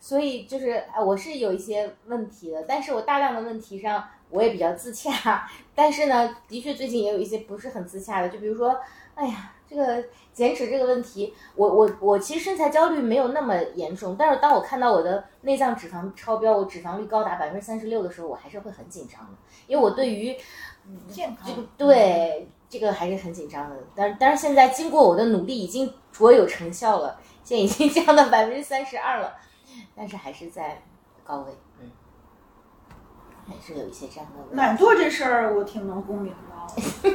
所以就是，哎，我是有一些问题的，但是我大量的问题上我也比较自洽，但是呢，的确最近也有一些不是很自洽的，就比如说，哎呀，这个减脂这个问题，我我我其实身材焦虑没有那么严重，但是当我看到我的内脏脂肪超标，我脂肪率高达百分之三十六的时候，我还是会很紧张的，因为我对于健康这个对这个还是很紧张的，但但是现在经过我的努力，已经卓有成效了，现在已经降到 百分之三十二了，但是还是在高位，嗯，还是有一些这样的。懒惰这事儿我挺能共鸣的，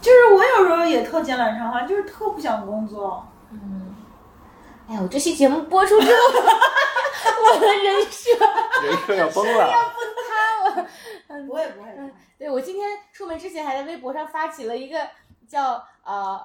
就是我有时候也特奸懒馋滑，就是特不想工作。嗯，哎呀，我这期节目播出之后，我的人设人设要崩了。塌了。我也不会，对我今天出门之前还在微博上发起了一个叫呃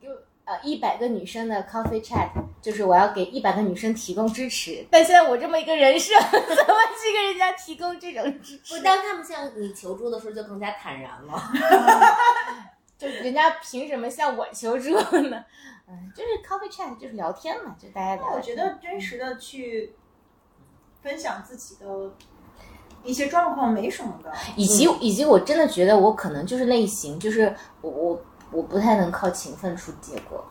有呃一百个女生的 coffee chat，就是我要给一百个女生提供支持。但现在我这么一个人设，怎么去给人家提供这种支不，持？当他们向你求助的时候，就更加坦然了。就人家凭什么向我求助呢？嗯，就是 coffee chat，就是聊天嘛，就大家聊。我觉得真实的去分享自己的一些状况没什么的。以及以及我真的觉得我可能就是类型，就是我我我不太能靠勤奋出结果，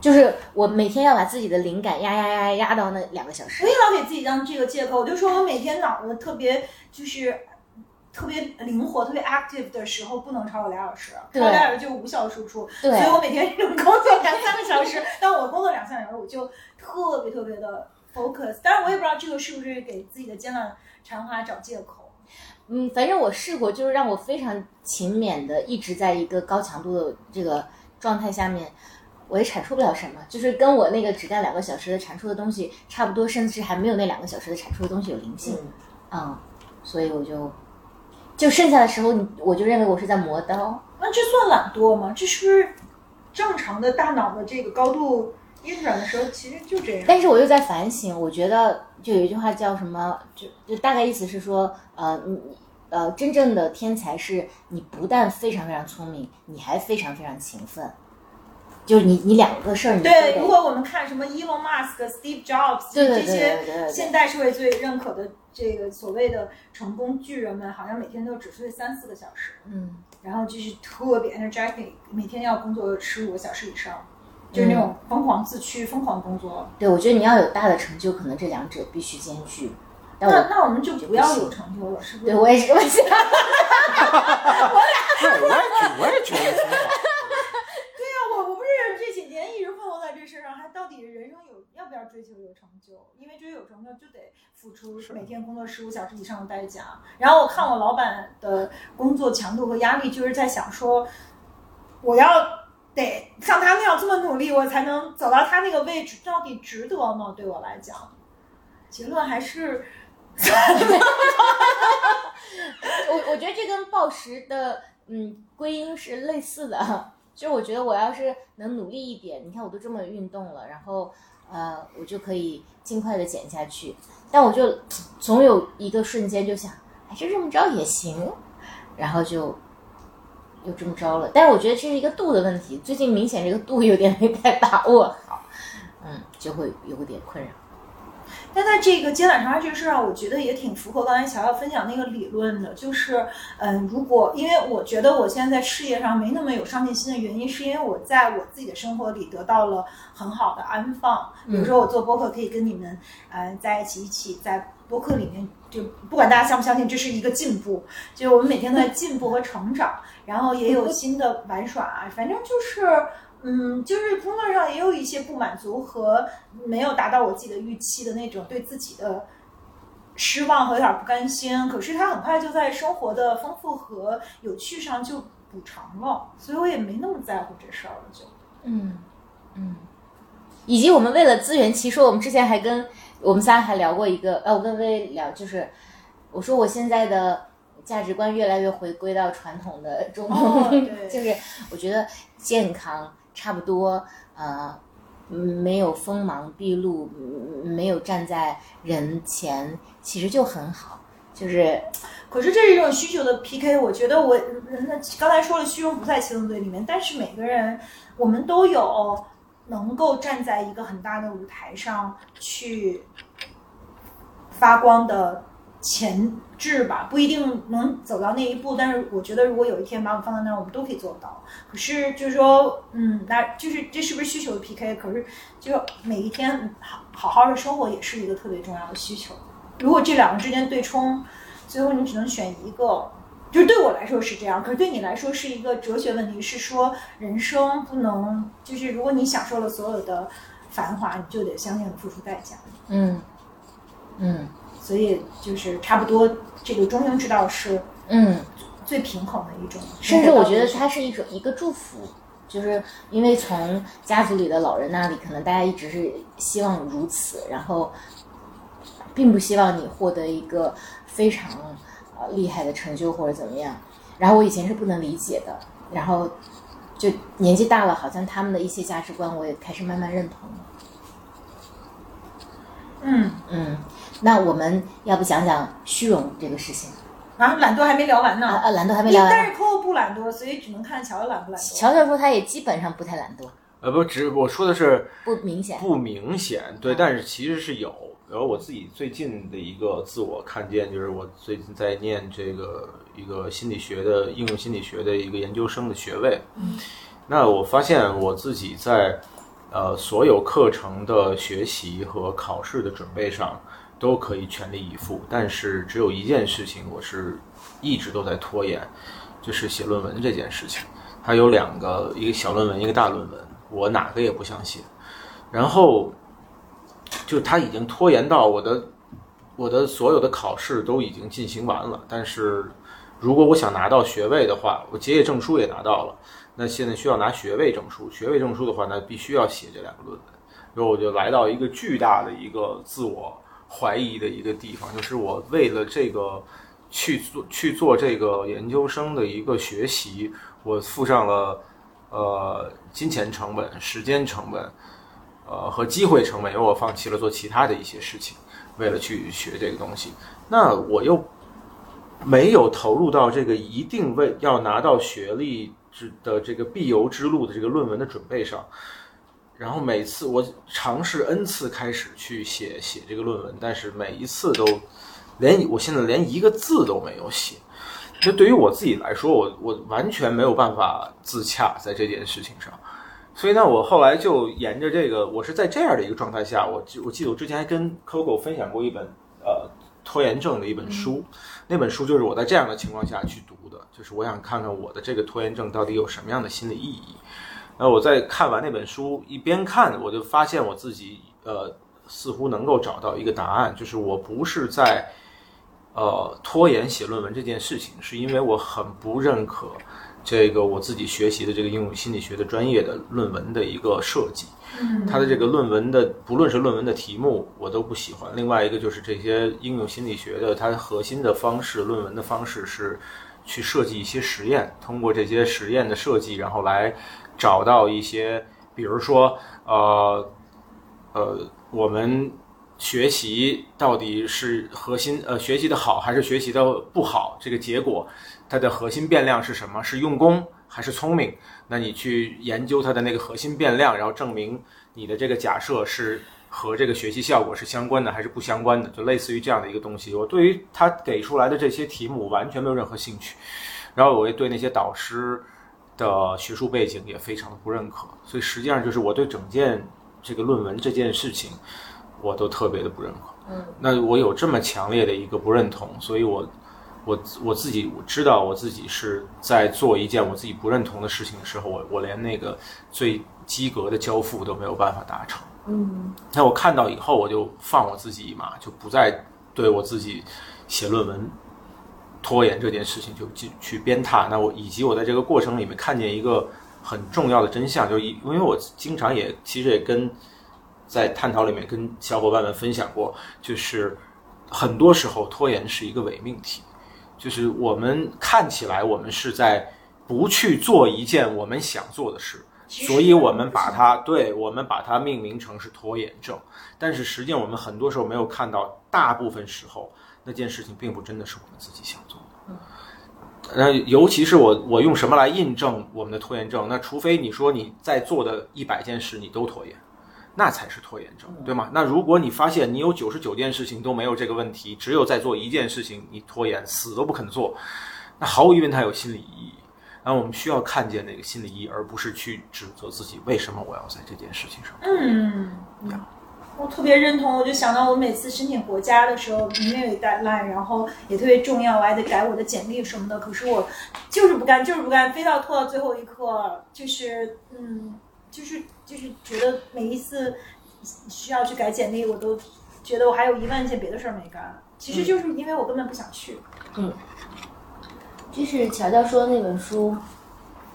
就是我每天要把自己的灵感压压压压到那两个小时我。也老给自己当这个借口，我就说我每天脑子特别就是特别灵活、特别 active 的时候，不能超过俩小时，超过俩小时就无效输出。对所以我每天工作两三个小时，但我工作两三个小时，我就特别特别的 focus。但是我也不知道这个是不是给自己的艰难馋滑找借口。嗯，反正我试过，就是让我非常勤勉的一直在一个高强度的这个状态下面，我也产出不了什么，就是跟我那个只干两个小时的产出的东西差不多，甚至还没有那两个小时的产出的东西有灵性。嗯，所以我就就剩下的时候，我就认为我是在磨刀。那这算懒惰吗？这是不是正常的大脑的这个高度运转的时候，其实就这样？但是我又在反省，我觉得就有一句话叫什么，就就大概意思是说，呃，你呃，真正的天才是你不但非常非常聪明，你还非常非常勤奋，就是你你两个事儿你对，如果我们看什么 Elon Musk、Steve Jobs 这些现代社会最认可的这个所谓的成功巨人们，好像每天都只睡三四个小时，嗯，然后就是特别 energetic，每天要工作十五个小时以上，就是那种疯狂自驱、疯狂工作。对，我觉得你要有大的成就，可能这两者必须兼具。那那我们就不要有成就了，是不是？对我也是这么想。对，我也觉我也觉得挺好。对呀、我我不是这几年一直困惑在这事上，还到底人生有要不要追求有成就？因为追求有成就就得付出每天工作十五小时以上的代价。然后我看我老板的工作强度和压力，就是在想说，我要得像他那样这么努力，我才能走到他那个位置，到底值得吗？对我来讲，结论还是 我我觉得这跟暴食的嗯归因是类似的，就是我觉得我要是能努力一点，你看我都这么运动了，然后呃我就可以尽快的减下去，但我就总有一个瞬间就想，哎就这么着也行，然后就就这么着了。但是我觉得这是一个度的问题，最近明显这个度有点没太把握好，嗯，就会有点困扰。但在这个接懒长沙这个事儿上，我觉得也挺符合刚才乔乔分享那个理论的，就是，嗯，如果因为我觉得我现在在事业上没那么有上进心的原因，是因为我在我自己的生活里得到了很好的安放。比如说我做播客可以跟你们，呃，在一起一起在播客里面，就不管大家相不相信，这是一个进步，就是我们每天都在进步和成长，然后也有新的玩耍，啊反正就是。嗯，就是工作上也有一些不满足和没有达到我自己的预期的那种对自己的失望和有点不甘心。可是他很快就在生活的丰富和有趣上就补偿了，所以我也没那么在乎这事儿了。就嗯，嗯，以及我们为了资源，其实我们之前还跟我们仨还聊过一个，呃，我跟薇聊，就是我说我现在的价值观越来越回归到传统的中哦国，对 就是我觉得健康差不多，呃，没有锋芒毕露，没有站在人前，其实就很好，就是可是这是一种需求的 PK，我觉得我那刚才说了虚荣不在七宗罪里面，但是每个人我们都有能够站在一个很大的舞台上去发光的潜质吧，不一定能走到那一步，但是我觉得如果有一天把我放到那儿，我们都可以做到。可是就是说，嗯，那就是这是不是需求的 PK？可是就每一天好好好的生活也是一个特别重要的需求。如果这两个之间对冲，最后你只能选一个。就是对我来说是这样，可是对你来说是一个哲学问题，是说人生不能，就是如果你享受了所有的繁华，你就得相应的付出代价。嗯嗯所以就是差不多，这个中庸之道是嗯。最平衡的一种。甚至我觉得它是一种一个祝福，就是因为从家族里的老人那里，可能大家一直是希望如此，然后并不希望你获得一个非常呃厉害的成就或者怎么样。然后我以前是不能理解的，然后就年纪大了，好像他们的一些价值观我也开始慢慢认同了。嗯嗯，那我们要不讲讲虚荣这个事情？啊，懒惰还没聊完啊呢。啊，懒惰还没聊完。但是 Coco 不懒惰，所以只能看乔乔懒不懒惰。乔乔说他也基本上不太懒惰，呃，不，只我说的是不明显。不明显，对，但是其实是有。然后我自己最近的一个自我看见，就是我最近在念这个一个心理学的应用心理学的一个研究生的学位。那我发现我自己在呃所有课程的学习和考试的准备上都可以全力以赴，但是只有一件事情我是一直都在拖延，就是写论文这件事情。它有两个，一个小论文，一个大论文，我哪个也不想写。然后就他已经拖延到我的我的所有的考试都已经进行完了，但是如果我想拿到学位的话，我结业证书也拿到了，那现在需要拿学位证书。学位证书的话，那必须要写这两个论文。然后我就来到一个巨大的一个自我怀疑的一个地方，就是我为了这个去做去做这个研究生的一个学习，我付上了呃金钱成本、时间成本。呃，和机会成本，因为我放弃了做其他的一些事情，为了去学这个东西，那我又没有投入到这个一定为要拿到学历之的这个必由之路的这个论文的准备上。然后每次我尝试 n 次开始去写写这个论文，但是每一次都连我现在连一个字都没有写。这对于我自己来说，我我完全没有办法自洽在这件事情上。所以呢，我后来就沿着这个，我是在这样的一个状态下，我记我记得我之前还跟 Coco 分享过一本呃拖延症的一本书，那本书就是我在这样的情况下去读的，就是我想看看我的这个拖延症到底有什么样的心理意义。那我在看完那本书，一边看我就发现我自己呃似乎能够找到一个答案，就是我不是在呃拖延写论文这件事情，是因为我很不认可。这个我自己学习的这个应用心理学的专业的论文的一个设计。嗯它的这个论文的，不论是论文的题目，我都不喜欢。另外一个就是这些应用心理学的，它核心的方式，论文的方式是去设计一些实验，通过这些实验的设计，然后来找到一些，比如说，呃，呃，我们学习到底是核心，呃，学习的好还是学习的不好？这个结果，它的核心变量是什么？是用功还是聪明？那你去研究它的那个核心变量，然后证明你的这个假设是和这个学习效果是相关的还是不相关的，就类似于这样的一个东西。我对于他给出来的这些题目完全没有任何兴趣，然后我也对那些导师的学术背景也非常的不认可，所以实际上就是我对整件这个论文这件事情，我都特别的不认可。嗯，那我有这么强烈的一个不认同，所以我我我自己我知道我自己是在做一件我自己不认同的事情的时候，我我连那个最及格的交付都没有办法达成。嗯那我看到以后，我就放我自己一马，就不再对我自己写论文拖延这件事情就去去鞭挞。那我以及我在这个过程里面看见一个很重要的真相，就因因为我经常也其实也跟在探讨里面跟小伙伴们分享过，就是很多时候拖延是一个伪命题，就是我们看起来我们是在不去做一件我们想做的事。所以我们把它，对我们把它命名成是拖延症，但是实际上我们很多时候没有看到，大部分时候那件事情并不真的是我们自己想做的。那尤其是我，我用什么来印证我们的拖延症？那除非你说你在做的一百件事你都拖延，那才是拖延症，对吗？那如果你发现你有九十九件事情都没有这个问题，只有在做一件事情你拖延，死都不肯做，那毫无疑问它有心理意义。然后我们需要看见那个心理意义，而不是去指责自己为什么我要在这件事情上。嗯，我特别认同，我就想到我每次申请国家的时候，明明有 deadline，然后也特别重要，我还得改我的简历什么的，可是我就是不干，就是不干，非要拖到最后一刻，就是嗯，就是就是觉得每一次需要去改简历，我都觉得我还有一万件别的事儿没干，其实就是因为我根本不想去。就是乔乔说的那本书，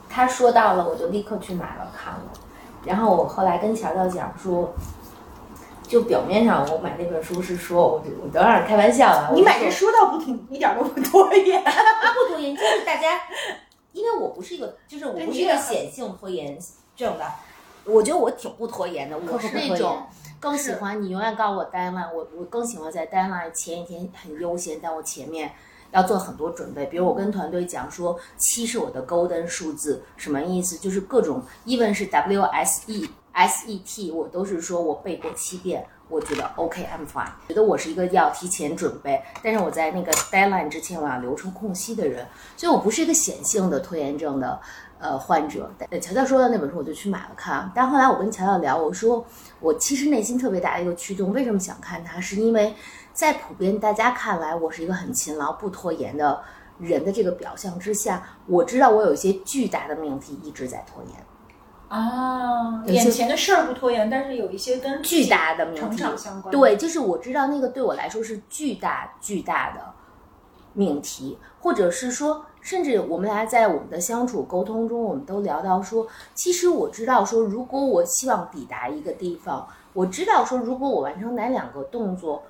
他说到了，我就立刻去买了看了。然后我后来跟乔乔讲说，就表面上我买那本书是说我我当然开玩笑了，你买这这书倒不挺一点儿都不拖延，不拖延，就是大家，因为我不是一个，就是我不是一个显性拖延症的，我觉得我挺不拖延的，我是那种更喜欢你永远告诉我 deadline，我我更喜欢在 deadline 前一天很悠闲，在我前面要做很多准备。比如我跟团队讲说，七是我的 golden 数字，什么意思？就是各种，even 是 W S E S E T，我都是说我背过七遍。我觉得 OK，I'm、fine。觉得我是一个要提前准备，但是我在那个 deadline 之前我要留出空隙的人，所以我不是一个显性的拖延症的呃患者。呃乔乔说的那本书我就去买了看，但后来我跟乔乔聊，我说我其实内心特别大的一个驱动，为什么想看它，是因为在普遍大家看来我是一个很勤劳不拖延的人的这个表象之下，我知道我有一些巨大的命题一直在拖延。啊，眼前的事儿不拖延，但是有一些跟巨大的命成题长相关。对，就是我知道那个对我来说是巨大巨大的命题，或者是说，甚至我们俩在我们的相处沟通中，我们都聊到说，其实我知道说，如果我希望抵达一个地方，我知道说，如果我完成哪两个动作，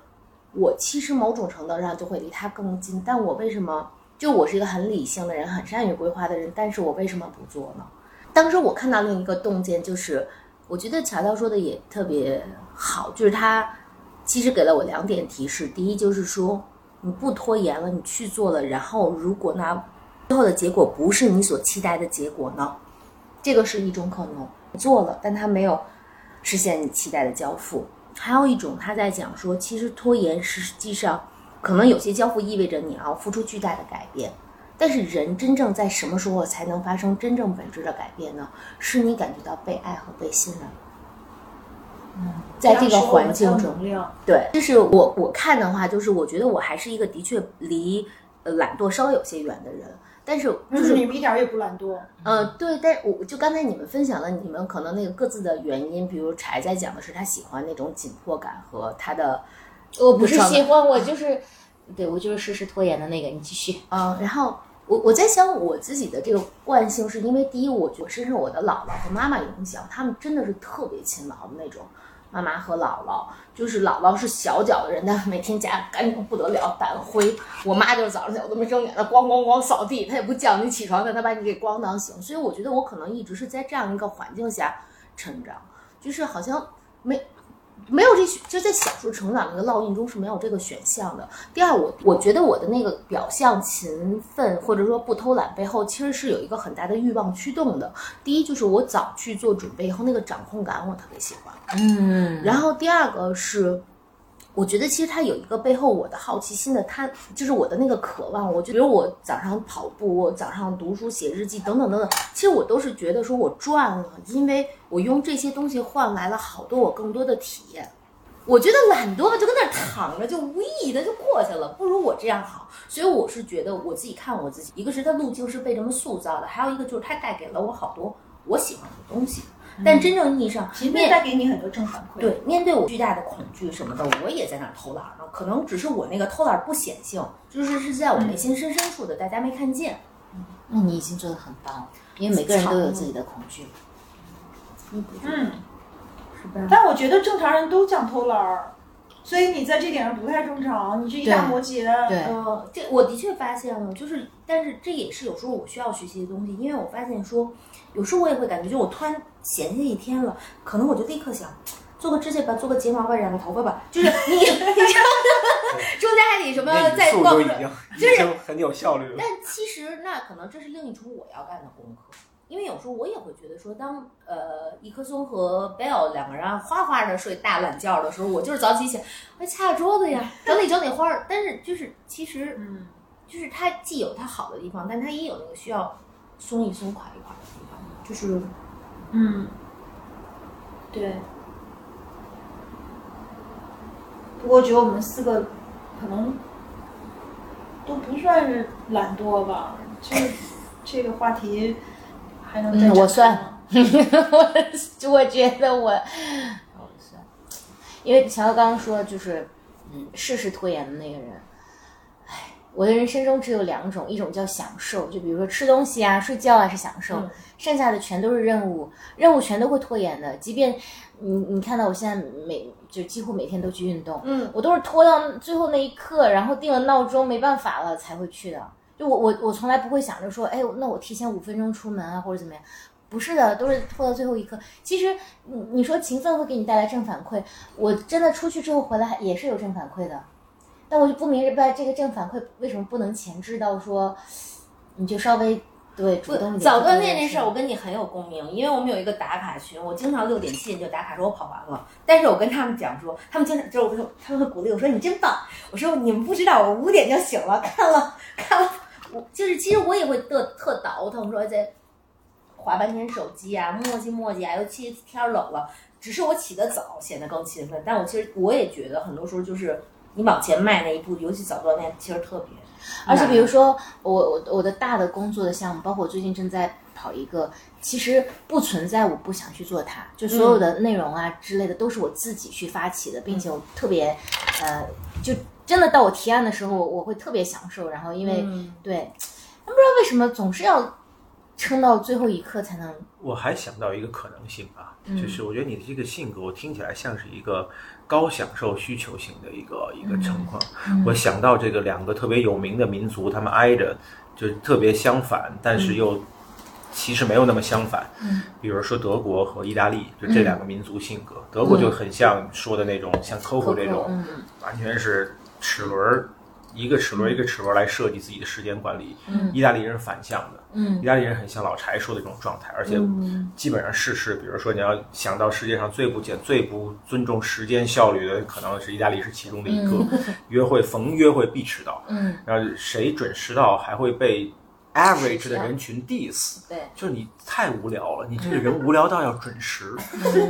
我其实某种程度上就会离他更近。但我为什么？就我是一个很理性的人，很善于规划的人，但是我为什么不做呢？当时我看到另一个洞见，就是我觉得乔乔说的也特别好，就是他其实给了我两点提示。第一就是说，你不拖延了，你去做了，然后如果呢最后的结果不是你所期待的结果呢，这个是一种可能，做了，但他没有实现你期待的交付。还有一种，他在讲说，其实拖延实际上可能有些交付意味着你要付出巨大的改变。但是人真正在什么时候才能发生真正本质的改变呢？是你感觉到被爱和被信任。嗯，在这个环境中，对，就是我我看的话，就是我觉得我还是一个的确离呃懒惰稍微有些远的人，但是就就是是你们一点儿也不懒惰。呃，对，但我就刚才你们分享了你们可能那个各自的原因，比如柴在讲的是他喜欢那种紧迫感和他的我不是喜欢，我就是，对我就是实时拖延的那个。你继续。嗯，然后我我在想我自己的这个惯性，是因为第一，我觉得深受我的姥姥和妈妈影响，他们真的是特别勤劳的那种。妈妈和姥姥，就是姥姥是小脚的人，她每天家干净不得了，掸灰。我妈就是早上起来我都没睁眼她，咣咣咣扫地，她也不叫你起床，但她把你给咣当醒。所以我觉得我可能一直是在这样一个环境下成长，就是好像没。没有这，就在小时候成长那个烙印中是没有这个选项的。第二，我我觉得我的那个表象勤奋或者说不偷懒背后，其实是有一个很大的欲望驱动的。第一，就是我早去做准备以后那个掌控感，我特别喜欢。嗯，然后第二个是，我觉得其实它有一个背后我的好奇心的，它就是我的那个渴望。我就比如我早上跑步，我早上读书写日记等等等等，其实我都是觉得说我赚了，因为我用这些东西换来了好多我更多的体验。我觉得懒惰就跟那儿躺着就无意义的就过去了，不如我这样好。所以我是觉得我自己看我自己，一个是它路径是被这么塑造的，还有一个就是它带给了我好多我喜欢的东西。但真正意义上，其实带给你很多正反馈。对，面对我巨大的恐惧什么的，我也在那偷懒呢。可能只是我那个偷懒不显性，就是是在我内心深深处的，大家没看见。那你已经做的很棒了，因为每个人都有自己的恐惧。嗯，是吧？但我觉得正常人都讲偷懒儿，所以你在这点上不太正常。你是一大摩羯，对呃，这我的确发现了，就是，但是这也是有时候我需要学习的东西，因为我发现说，有时候我也会感觉，就我突然闲下一天了，可能我就立刻想做个指甲吧，做个睫毛吧，染个头发吧，就是你，你知道，中间还得什么再逛个就已经已就是经很有效率了。但其实那可能这是另一种我要干的功课，因为有时候我也会觉得说，当呃一棵松和 Bell 两个人哗哗的睡大懒觉的时候，我就是早起起来，哎擦擦桌子呀，整理整理花儿。但是就是其实嗯，就是它既有它好的地方，但它也有那个需要松一松、垮一垮的地方，就是嗯，对。不过，我觉得我们四个可能都不算是懒惰吧。就是这个话题还能再嗯我算吗我 我觉得我，我算，因为乔乔刚刚说就是，嗯，事事拖延的那个人，唉，我的人生中只有两种，一种叫享受，就比如说吃东西啊、睡觉啊是享受，嗯剩下的全都是任务，任务全都会拖延的。即便你你看到我现在每就几乎每天都去运动，嗯，我都是拖到最后那一刻，然后定了闹钟，没办法了才会去的。就我我我从来不会想着说，哎，那我提前五分钟出门啊，或者怎么样。不是的，都是拖到最后一刻。其实你你说勤奋会给你带来正反馈，我真的出去之后回来也是有正反馈的，但我就不明白这个正反馈为什么不能前置到说，你就稍微对主动。早锻炼这事儿，我跟你很有共鸣，因为我们有一个打卡群，我经常六点七点就打卡说我跑完了，但是我跟他们讲说，他们经常就是我说他们会鼓励我说你真棒，我说你们不知道我五点就醒了，看了看了，我就是其实我也会特特倒腾说在划半天手机啊，磨叽磨叽啊，尤其天儿冷了，只是我起得早显得更勤奋，但我其实我也觉得很多时候就是你往前迈那一步，尤其早锻炼，其实特别。而且比如说我我我的大的工作的项目，包括我最近正在跑一个，其实不存在我不想去做它，就所有的内容啊之类的都是我自己去发起的，并且我特别呃，就真的到我提案的时候，我我会特别享受。然后因为、嗯。对，不知道为什么总是要撑到最后一刻才能，我还想到一个可能性啊，嗯就是我觉得你的这个性格，我听起来像是一个高享受需求型的一个一个情况。嗯我想到这个两个特别有名的民族，他们挨着就是特别相反，但是又其实没有那么相反。嗯比如说德国和意大利，就这两个民族性格，德国就很像说的那种，像 Coco 这种，嗯完全是齿轮儿一个齿轮儿一个齿轮儿来设计自己的时间管理。嗯。意大利人是反向的，嗯。意大利人很像老柴说的这种状态，而且嗯。基本上事事，比如说你要想到世界上最不简、最不尊重时间效率的，可能是意大利是其中的一个。约会逢约会必迟到，嗯，然后谁准时到还会被 average 的人群 diss。对，就是你太无聊了，你这个人无聊到要准时。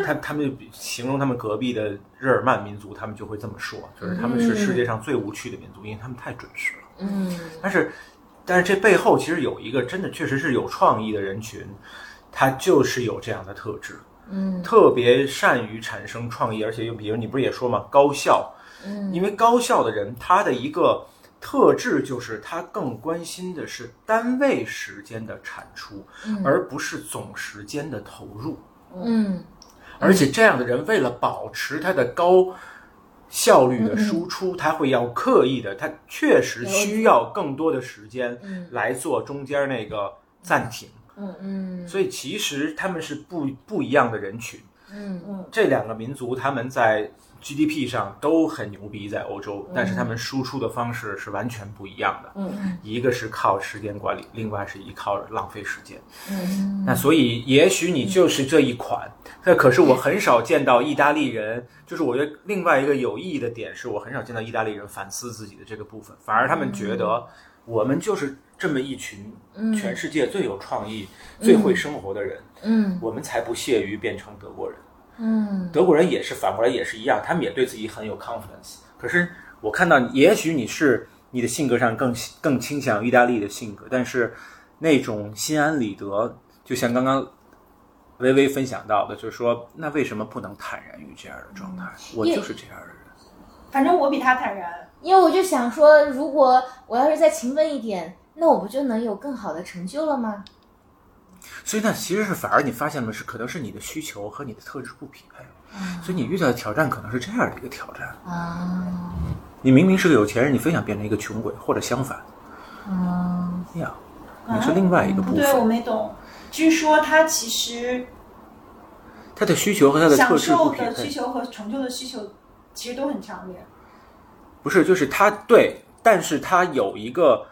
他他们就形容他们隔壁的日耳曼民族，他们就会这么说，就是他们是世界上最无趣的民族，因为他们太准时了。嗯。但是，但是这背后其实有一个真的确实是有创意的人群，他就是有这样的特质，嗯。特别善于产生创意，而且又比如你不是也说嘛，高效，嗯。因为高效的人他的一个特质就是他更关心的是单位时间的产出，而不是总时间的投入。嗯。而且这样的人为了保持他的高效率的输出，他会要刻意的，他确实需要更多的时间嗯。来做中间那个暂停。嗯。嗯。所以其实他们是不不一样的人群。嗯。嗯。这两个民族他们在 GDP 上都很牛逼，在欧洲，但是他们输出的方式是完全不一样的。嗯。一个是靠时间管理，另外是依靠浪费时间。嗯。那所以也许你就是这一款，那可是我很少见到意大利人，就是我觉得另外一个有意义的点是我很少见到意大利人反思自己的这个部分，反而他们觉得我们就是这么一群全世界最有创意、最会生活的人，嗯。我们才不屑于变成德国人。嗯德国人也是反过来也是一样，他们也对自己很有 confidence。可是我看到，也许你是你的性格上更更倾向意大利的性格，但是那种心安理得，就像刚刚微微分享到的，就是说，那为什么不能坦然于这样的状态？我就是这样的人。反正我比他坦然。因为我就想说，如果我要是再勤奋一点，那我不就能有更好的成就了吗？所以那，其实是反而你发现了是，可能是你的需求和你的特质不匹配，所以你遇到的挑战可能是这样的一个挑战。啊，你明明是个有钱人，你非想变成一个穷鬼，或者相反，嗯呀，你是另外一个部分对，我。没懂。据说他其实他的需求和他的特享质不匹受的需，求和成就的需求其实都很强烈。不是，就是他对，但是他有一个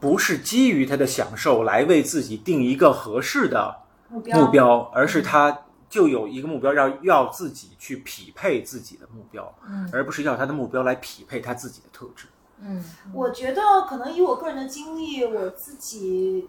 不是基于他的享受来为自己定一个合适的目标。目标，而是他就有一个目标要要自己去匹配自己的目标，而不是要他的目标来匹配他自己的特质。嗯。我觉得可能以我个人的经历，我自己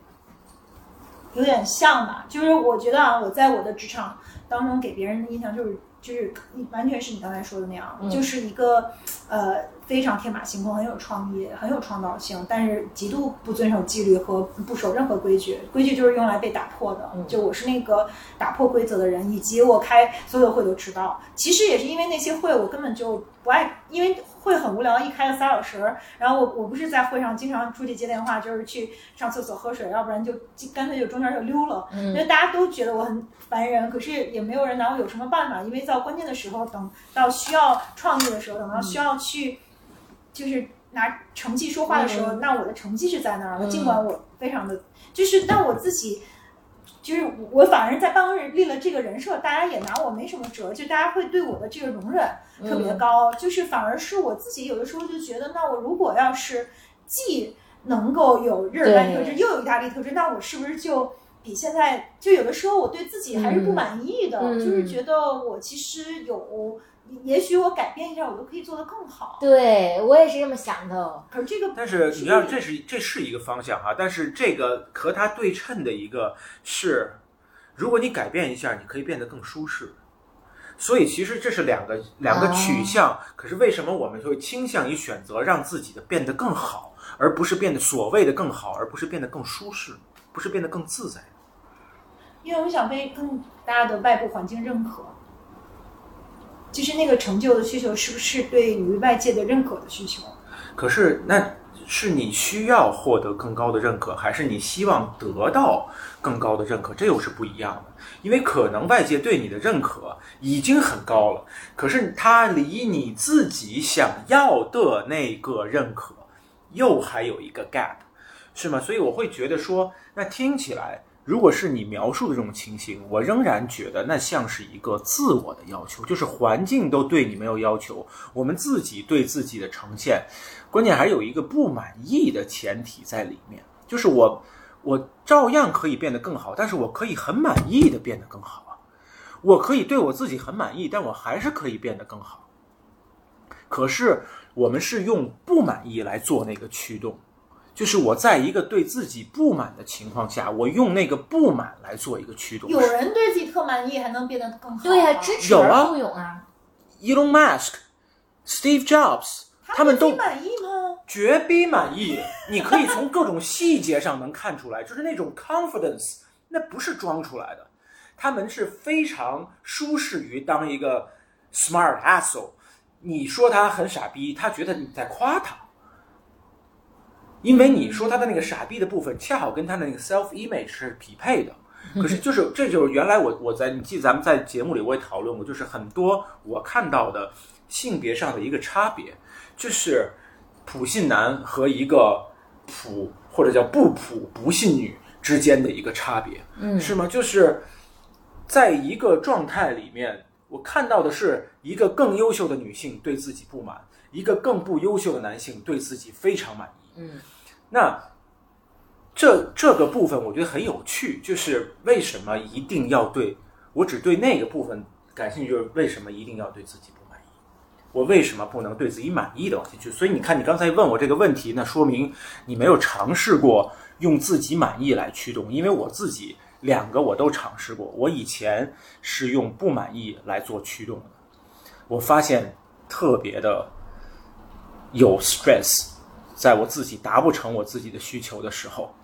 有点像吧，就是我觉得啊，我在我的职场当中给别人的印象就是就是完全是你刚才说的那样，嗯。就是一个呃非常天马行空、很有创意、很有创造性，但是极度不遵守纪律和不守任何规矩，规矩就是用来被打破的。嗯就我是那个打破规则的人，以及我开所有的会都迟到。其实也是因为那些会我根本就不爱，因为会很无聊，一开了仨小时，然后我我不是在会上经常出去接电话，就是去上厕所喝水，要不然就干脆就中间就溜了。因为大家都觉得我很烦人，可是也没有人拿我有什么办法，因为到关键的时候，等到需要创意的时候，等到需要去就是拿成绩说话的时候，那我的成绩是在那儿的，尽管我非常的就是，但我自己。就是我反而在办公室立了这个人设，大家也拿我没什么辙，就大家会对我的这个容忍特别高，就是反而是我自己有的时候就觉得，那我如果要是既能够有日耳曼特质，又有意大利特质，那我是不是就比现在就有的时候我对自己还是不满意的，嗯。就是觉得我其实有，也许我改变一下，我就可以做得更好。对我也是这么想的。可是这个，但是你要这是这是一个方向哈，但是这个和它对称的一个是，如果你改变一下，你可以变得更舒适。所以其实这是两个两个取向，可是为什么我们会倾向于选择让自己的变得更好，而不是变得所谓的更好，而不是变得更舒适，不是变得更自在？因为我们想被更大的外部环境认可。就是那个成就的需求，是不是对于外界的认可的需求？可是那是你需要获得更高的认可，还是你希望得到更高的认可？这又是不一样的。因为可能外界对你的认可已经很高了，可是它离你自己想要的那个认可又还有一个 gap，是吗？所以我会觉得说，那听起来。如果是你描述的这种情形，我仍然觉得那像是一个自我的要求，就是环境都对你没有要求，我们自己对自己的呈现，关键还有一个不满意的前提在里面，就是我我照样可以变得更好，但是我可以很满意的变得更好啊，我可以对我自己很满意，但我还是可以变得更好。可是我们是用不满意来做那个驱动。就是我在一个对自己不满的情况下，我用那个不满来做一个驱动。有人对自己特满意，还能变得更好、啊。对呀、支持有啊而后勇啊。Elon Musk、Steve Jobs，他们都满意吗？绝逼满意。你可以从各种细节上能看出来，就是那种 confidence，那不是装出来的。他们是非常舒适于当一个 smart asshole。你说他很傻逼，他觉得你在夸他。因为你说他的那个傻逼的部分，恰好跟他的那个 self image 是匹配的。可是就是这就是原来我我在你记得咱们在节目里我也讨论过，就是很多我看到的性别上的一个差别，就是普信男和一个普或者叫不普不信女之间的一个差别，嗯是吗？就是在一个状态里面，我看到的是一个更优秀的女性对自己不满，一个更不优秀的男性对自己非常满意。嗯那这这个部分我觉得很有趣，就是为什么一定要对我只对那个部分感兴趣，就是为什么一定要对自己不满意？我为什么不能对自己满意的往前去？所以你看，你刚才问我这个问题，那说明你没有尝试过用自己满意来驱动，因为我自己两个我都尝试过，我以前是用不满意来做驱动的，我发现特别的有 stress，在我自己达不成我自己的需求的时候，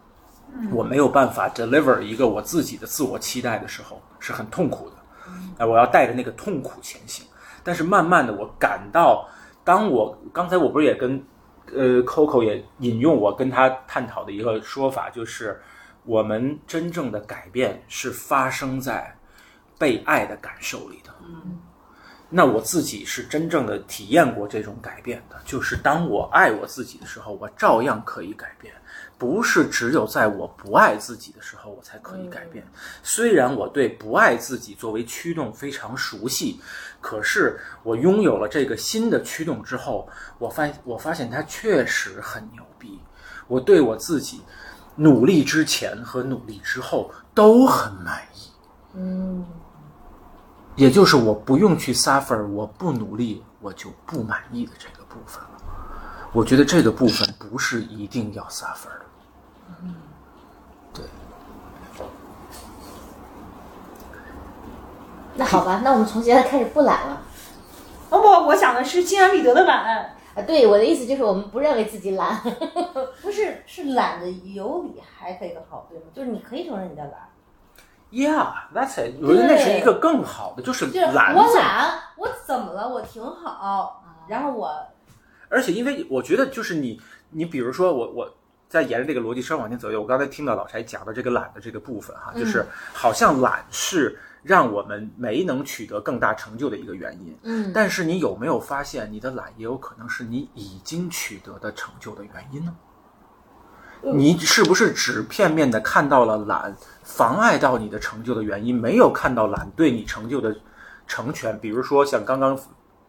我没有办法 deliver 一个我自己的自我期待的时候，是很痛苦的。哎，我要带着那个痛苦前行。但是慢慢的，我感到，当我刚才我不是也跟呃 Coco 也引用我跟他探讨的一个说法，就是我们真正的改变是发生在被爱的感受里的。那我自己是真正的体验过这种改变的，就是当我爱我自己的时候，我照样可以改变，不是只有在我不爱自己的时候我才可以改变。虽然我对不爱自己作为驱动非常熟悉，可是我拥有了这个新的驱动之后，我发我发现它确实很牛逼。我对我自己努力之前和努力之后都很满意。嗯也就是我不用去 suffer，我不努力我就不满意的这个部分了。我觉得这个部分不是一定要 suffer 的。对，那好吧，那我们从现在开始不懒了。哦不，我想的是心安理得的懒。啊，对，我的意思就是我们不认为自己懒。不是是懒的有理还可以更好，对吗？就是你可以承认你在懒，Yeah，that's it。我觉得那是一个更好的，就是懒我懒，我怎么了？我挺好，然后我而且，因为我觉得，就是你，你比如说我，我在沿着这个逻辑稍微往前走，我刚才听到老柴讲的这个懒的这个部分哈，就是好像懒是让我们没能取得更大成就的一个原因。嗯但是你有没有发现，你的懒也有可能是你已经取得的成就的原因呢？你是不是只片面的看到了懒妨碍到你的成就的原因，没有看到懒对你成就的成全？比如说像刚刚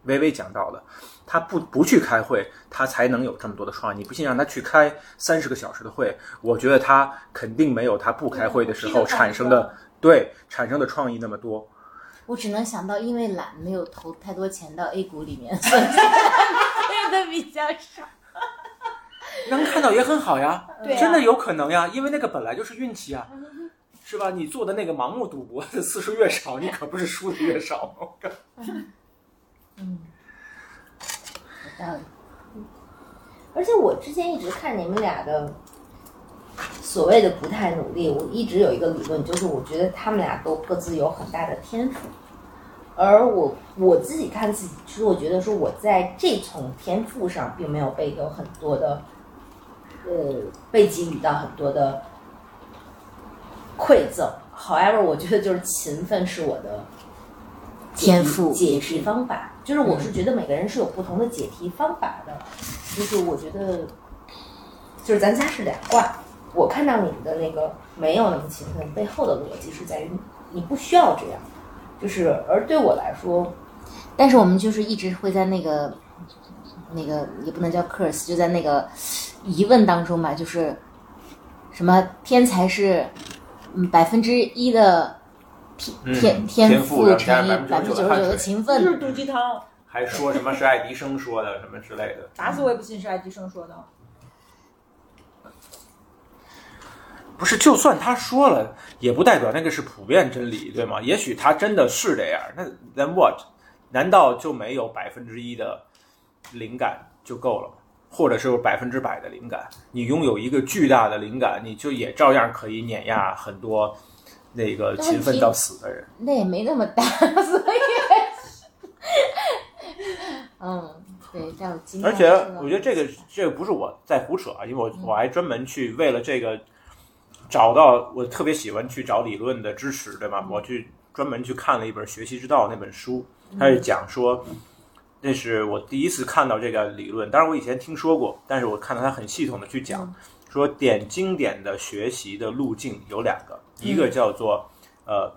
微微讲到的，他不不去开会，他才能有这么多的创意。你不信让他去开三十个小时的会，我觉得他肯定没有他不开会的时候产生的对产生的创意那么多。我只能想到，因为懒，没有投太多钱到 A 股里面，所以亏的 比较少。能看到也很好呀，对啊真的有可能呀，因为那个本来就是运气啊，是吧？你做的那个盲目赌博的 次数越少，你可不是输的越少吗？嗯，有道理。而且我之前一直看你们俩的所谓的不太努力，我一直有一个理论，就是我觉得他们俩都各自有很大的天赋，而我我自己看自己，其实我觉得说我在这层天赋上并没有被有很多的，呃，被给予到很多的馈赠。However，我觉得就是勤奋是我的天赋。解题方法，就是我是觉得每个人是有不同的解题方法的，就是我觉得，就是咱家是两卦，我看到你们的那个没有那么勤奋，背后的逻辑是在于你不需要这样，就是而对我来说，但是我们就是一直会在那个那个也不能叫 curse，就在那个疑问当中吧，就是什么天才是嗯百分之一的天嗯天天赋赋乘以百分之九十九的勤奋就是，毒鸡汤，还说什么是爱迪生说的什么之类的？打死我也不信是爱迪生说的。不是，就算他说了，也不代表那个是普遍真理，对吗？也许他真的是这样，那 then what？难道就没有百分之一的灵感就够了？或者是有百分之百的灵感？你拥有一个巨大的灵感，你就也照样可以碾压很多那个勤奋到死的人。那也没那么大，所以嗯，对，带有经。而且我觉得这个这个不是我在胡扯啊，因为我我还专门去为了这个找到我特别喜欢去找理论的支持，对吧？我去专门去看了一本《学习之道》那本书，它是讲说，那是我第一次看到这个理论，当然我以前听说过，但是我看到他很系统的去讲，说点经典的学习的路径有两个，一个叫做呃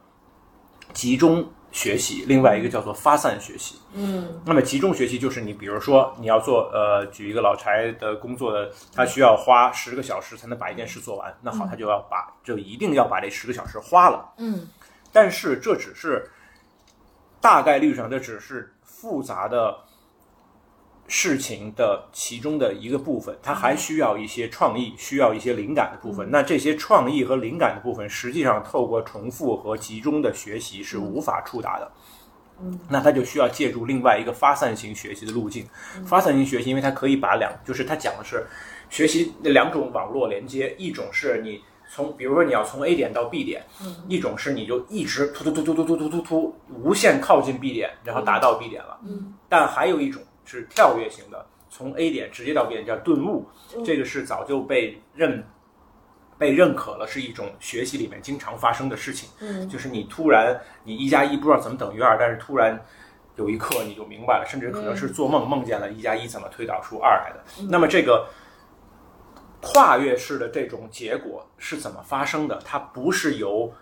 集中学习，另外一个叫做发散学习。嗯。那么集中学习就是你，比如说你要做呃，举一个老柴的工作的，他需要花十个小时才能把一件事做完，那好，他就要把就一定要把这十个小时花了。嗯。但是这只是大概率上，这只是复杂的事情的其中的一个部分，它还需要一些创意，需要一些灵感的部分。那这些创意和灵感的部分，实际上透过重复和集中的学习是无法触达的。那他就需要借助另外一个发散型学习的路径。发散型学习，因为它可以把两，就是它讲的是学习的两种网络连接，一种是你从，比如说你要从 A 点到 B 点，一种是你就一直突突突突突突突突突无限靠近 B 点，然后达到 B 点了。嗯，但还有一种是跳跃型的，从 A 点直接到 B 点叫顿悟，这个是早就被认。被认可了，是一种学习里面经常发生的事情。嗯，就是你突然你一加一不知道怎么等于二，但是突然有一刻你就明白了，甚至可能是做梦梦见了一加一怎么推导出二来的。那么这个跨越式的这种结果是怎么发生的？它不是由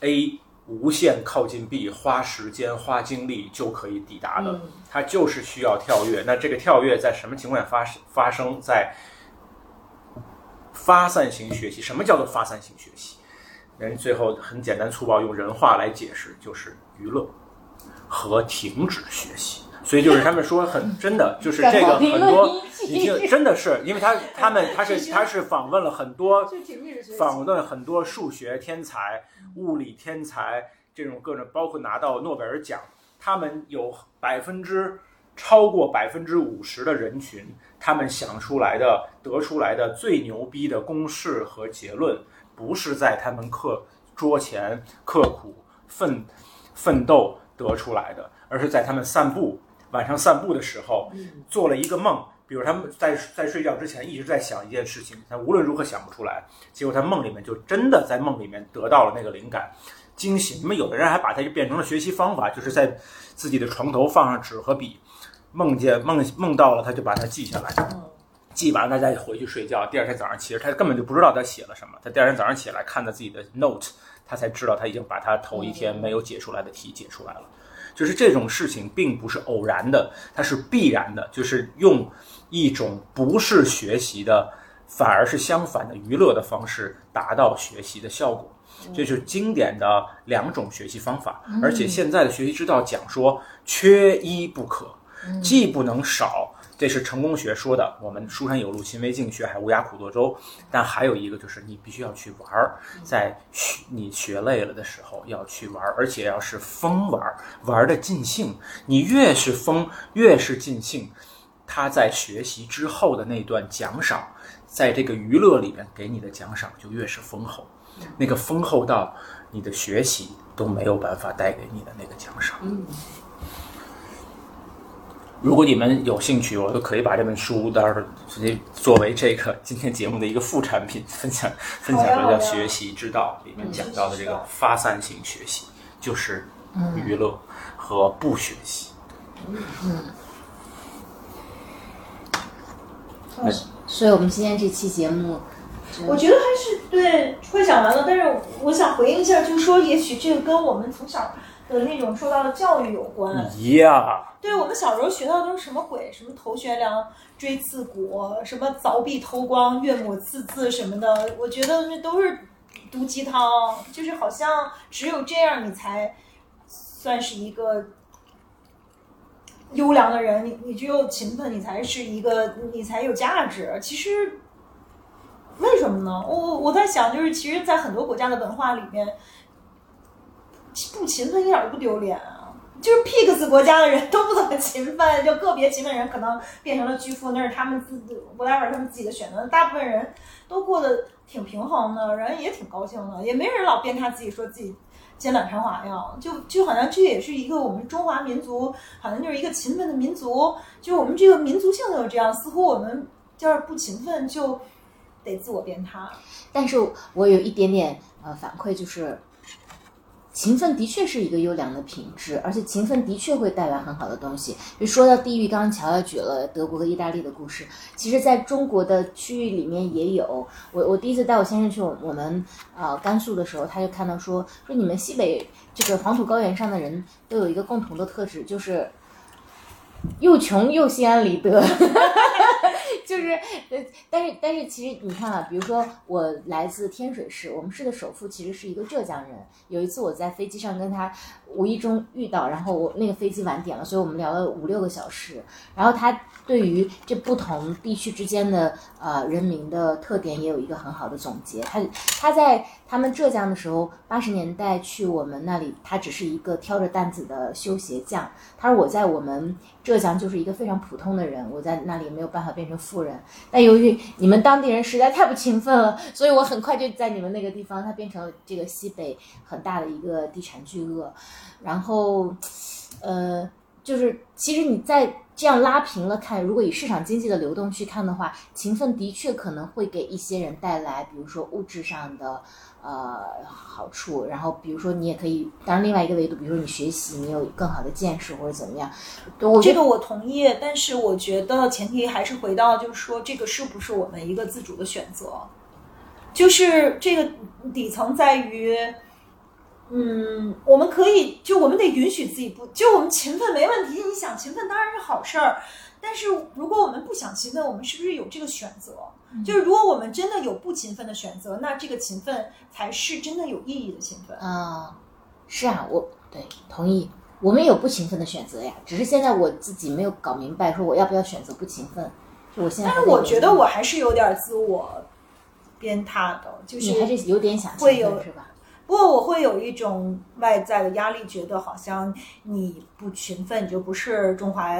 A 无限靠近 B，花时间花精力就可以抵达的，嗯它就是需要跳跃。那这个跳跃在什么情况下发生？发生在发散型学习。什么叫做发散型学习？人最后很简单粗暴用人话来解释，就是娱乐和停止学习。所以就是他们说很真的，就是这个很多已经真的是，因为他他们 他是他是访问了很多。访问很多数学天才、物理天才这种各种，包括拿到诺贝尔奖，他们有百分之超过百分之五十的人群，他们想出来的、得出来的最牛逼的公式和结论，不是在他们课桌前刻苦奋奋斗得出来的，而是在他们散步晚上散步的时候做了一个梦。比如他们在在睡觉之前一直在想一件事情，他无论如何想不出来，结果他梦里面就真的在梦里面得到了那个灵感，惊喜。那么有的人还把它就变成了学习方法，就是在自己的床头放上纸和笔，梦见梦梦到了他就把它记下来，记完了大家就回去睡觉。第二天早上其实他根本就不知道他写了什么，他第二天早上起来看到自己的 note，他才知道他已经把他头一天没有解出来的题解出来了。就是这种事情并不是偶然的，它是必然的，就是用一种不是学习的，反而是相反的娱乐的方式达到学习的效果。这就是经典的两种学习方法，而且现在的学习之道讲说缺一不可，既不能少。这是成功学说的，我们书山有路勤为径，学海无涯苦作舟。但还有一个就是你必须要去玩儿，在学你学累了的时候要去玩儿，而且要是疯玩儿，玩儿的尽兴。你越是疯，越是尽兴，他在学习之后的那段奖赏，在这个娱乐里面给你的奖赏就越是丰厚，那个丰厚到你的学习都没有办法带给你的那个奖赏。如果你们有兴趣，我都可以把这本书到时候直接作为这个今天节目的一个副产品分享 分享的，叫《学习之道》里面讲到的这个发散型学习，就是娱乐和不学习。嗯所以我们今天这期节目，我觉得还是对会讲完了，但是我想回应一下，就是说，也许这个跟我们从小的那种受到的教育有关。呀，对我们小时候学到的都是什么鬼？什么头悬梁、锥刺股，什么凿壁偷光、岳母刺字什么的，我觉得那都是毒鸡汤，就是好像只有这样你才算是一个优良的人，你你只有勤奋，你才是一个，你才有价值。其实为什么呢？我我我在想，就是其实，在很多国家的文化里面，不勤奋一点都不丢脸啊。就是 pigs 国家的人都不怎么勤奋，就个别勤奋人可能变成了巨富，那是他们自 whatever 他们自己的选择。大部分人都过得挺平衡的，人也挺高兴的，也没人老鞭挞自己说自己肩膀传华呀，就就好像这也是一个我们中华民族，好像就是一个勤奋的民族，就我们这个民族性就是这样，似乎我们要是不勤奋就得自我鞭挞。但是我有一点点呃反馈，就是勤奋的确是一个优良的品质，而且勤奋的确会带来很好的东西。就说到地域，刚刚乔乔举了德国和意大利的故事，其实在中国的区域里面也有。我我第一次带我先生去我我们呃甘肃的时候，他就看到说说你们西北这个黄土高原上的人都有一个共同的特质，就是又穷又心安理得。就是，呃，但是但是其实你看啊，比如说我来自天水市，我们市的首富其实是一个浙江人。有一次我在飞机上跟他无意中遇到，然后我那个飞机晚点了，所以我们聊了五六个小时。然后他对于这不同地区之间的呃人民的特点也有一个很好的总结。他他在他们浙江的时候，八十年代去我们那里，他只是一个挑着担子的修鞋匠。他说我在我们浙江就是一个非常普通的人，我在那里没有办法变成富人。但由于你们当地人实在太不勤奋了，所以我很快就在你们那个地方，他变成了这个西北很大的一个地产巨鳄。然后，呃，就是其实你在这样拉平了看，如果以市场经济的流动去看的话，勤奋的确可能会给一些人带来，比如说物质上的呃好处。然后，比如说你也可以，当然另外一个维度，比如说你学习，你有更好的见识或者怎么样。我这个我同意，但是我觉得前提还是回到，就是说这个是不是我们一个自主的选择？就是这个底层在于，嗯，我们可以就我们得允许自己不就我们勤奋没问题，你想勤奋当然是好事儿，但是如果我们不想勤奋，我们是不是有这个选择？就是如果我们真的有不勤奋的选择，那这个勤奋才是真的有意义的勤奋。啊、是啊，我对同意。我们有不勤奋的选择呀，只是现在我自己没有搞明白，说我要不要选择不勤奋。就我现在但是我觉得我还是有点自我鞭挞的，就是你还是有点想会有是吧？不过我会有一种外在的压力，觉得好像你不勤奋，你就不是中华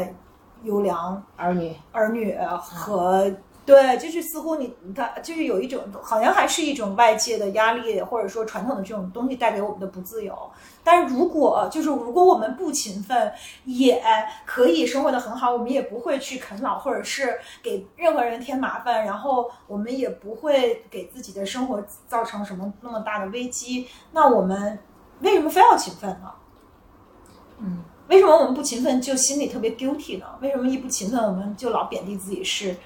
优良儿女。儿女和、对，就是似乎你他就是有一种好像还是一种外界的压力，或者说传统的这种东西带给我们的不自由。但是如果就是如果我们不勤奋，也可以生活的很好，我们也不会去啃老，或者是给任何人添麻烦，然后我们也不会给自己的生活造成什么那么大的危机。那我们为什么非要勤奋呢？嗯，为什么我们不勤奋就心里特别 guilty 呢？为什么一不勤奋我们就老贬低自己是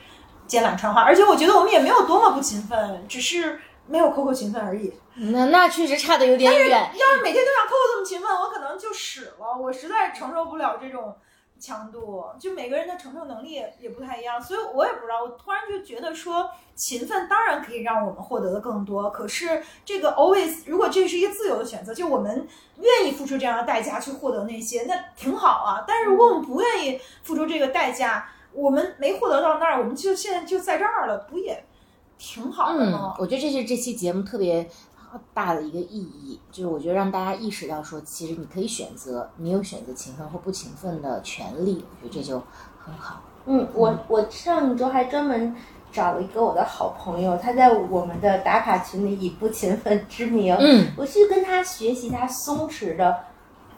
肩懒传话？而且我觉得我们也没有多么不勤奋，只是没有 Coco 勤奋而已。那那确实差的有点远。要是每天都像 Coco 这么勤奋，我可能就屎了。我实在承受不了这种强度。就每个人的承受能力也也不太一样，所以我也不知道。我突然就觉得说，勤奋当然可以让我们获得的更多，可是这个 always 如果这是一个自由的选择，就我们愿意付出这样的代价去获得那些，那挺好啊。但是如果我们不愿意付出这个代价，我们没获得到那儿，我们就现在就在这儿了，不也挺好的嗯吗？，我觉得这是这期节目特别大的一个意义，就是我觉得让大家意识到说，其实你可以选择，你有选择勤奋或不勤奋的权利，我觉得这就很好。嗯，我我上周还专门找了一个我的好朋友，他在我们的打卡群里以不勤奋之名，嗯，我去跟他学习他松弛的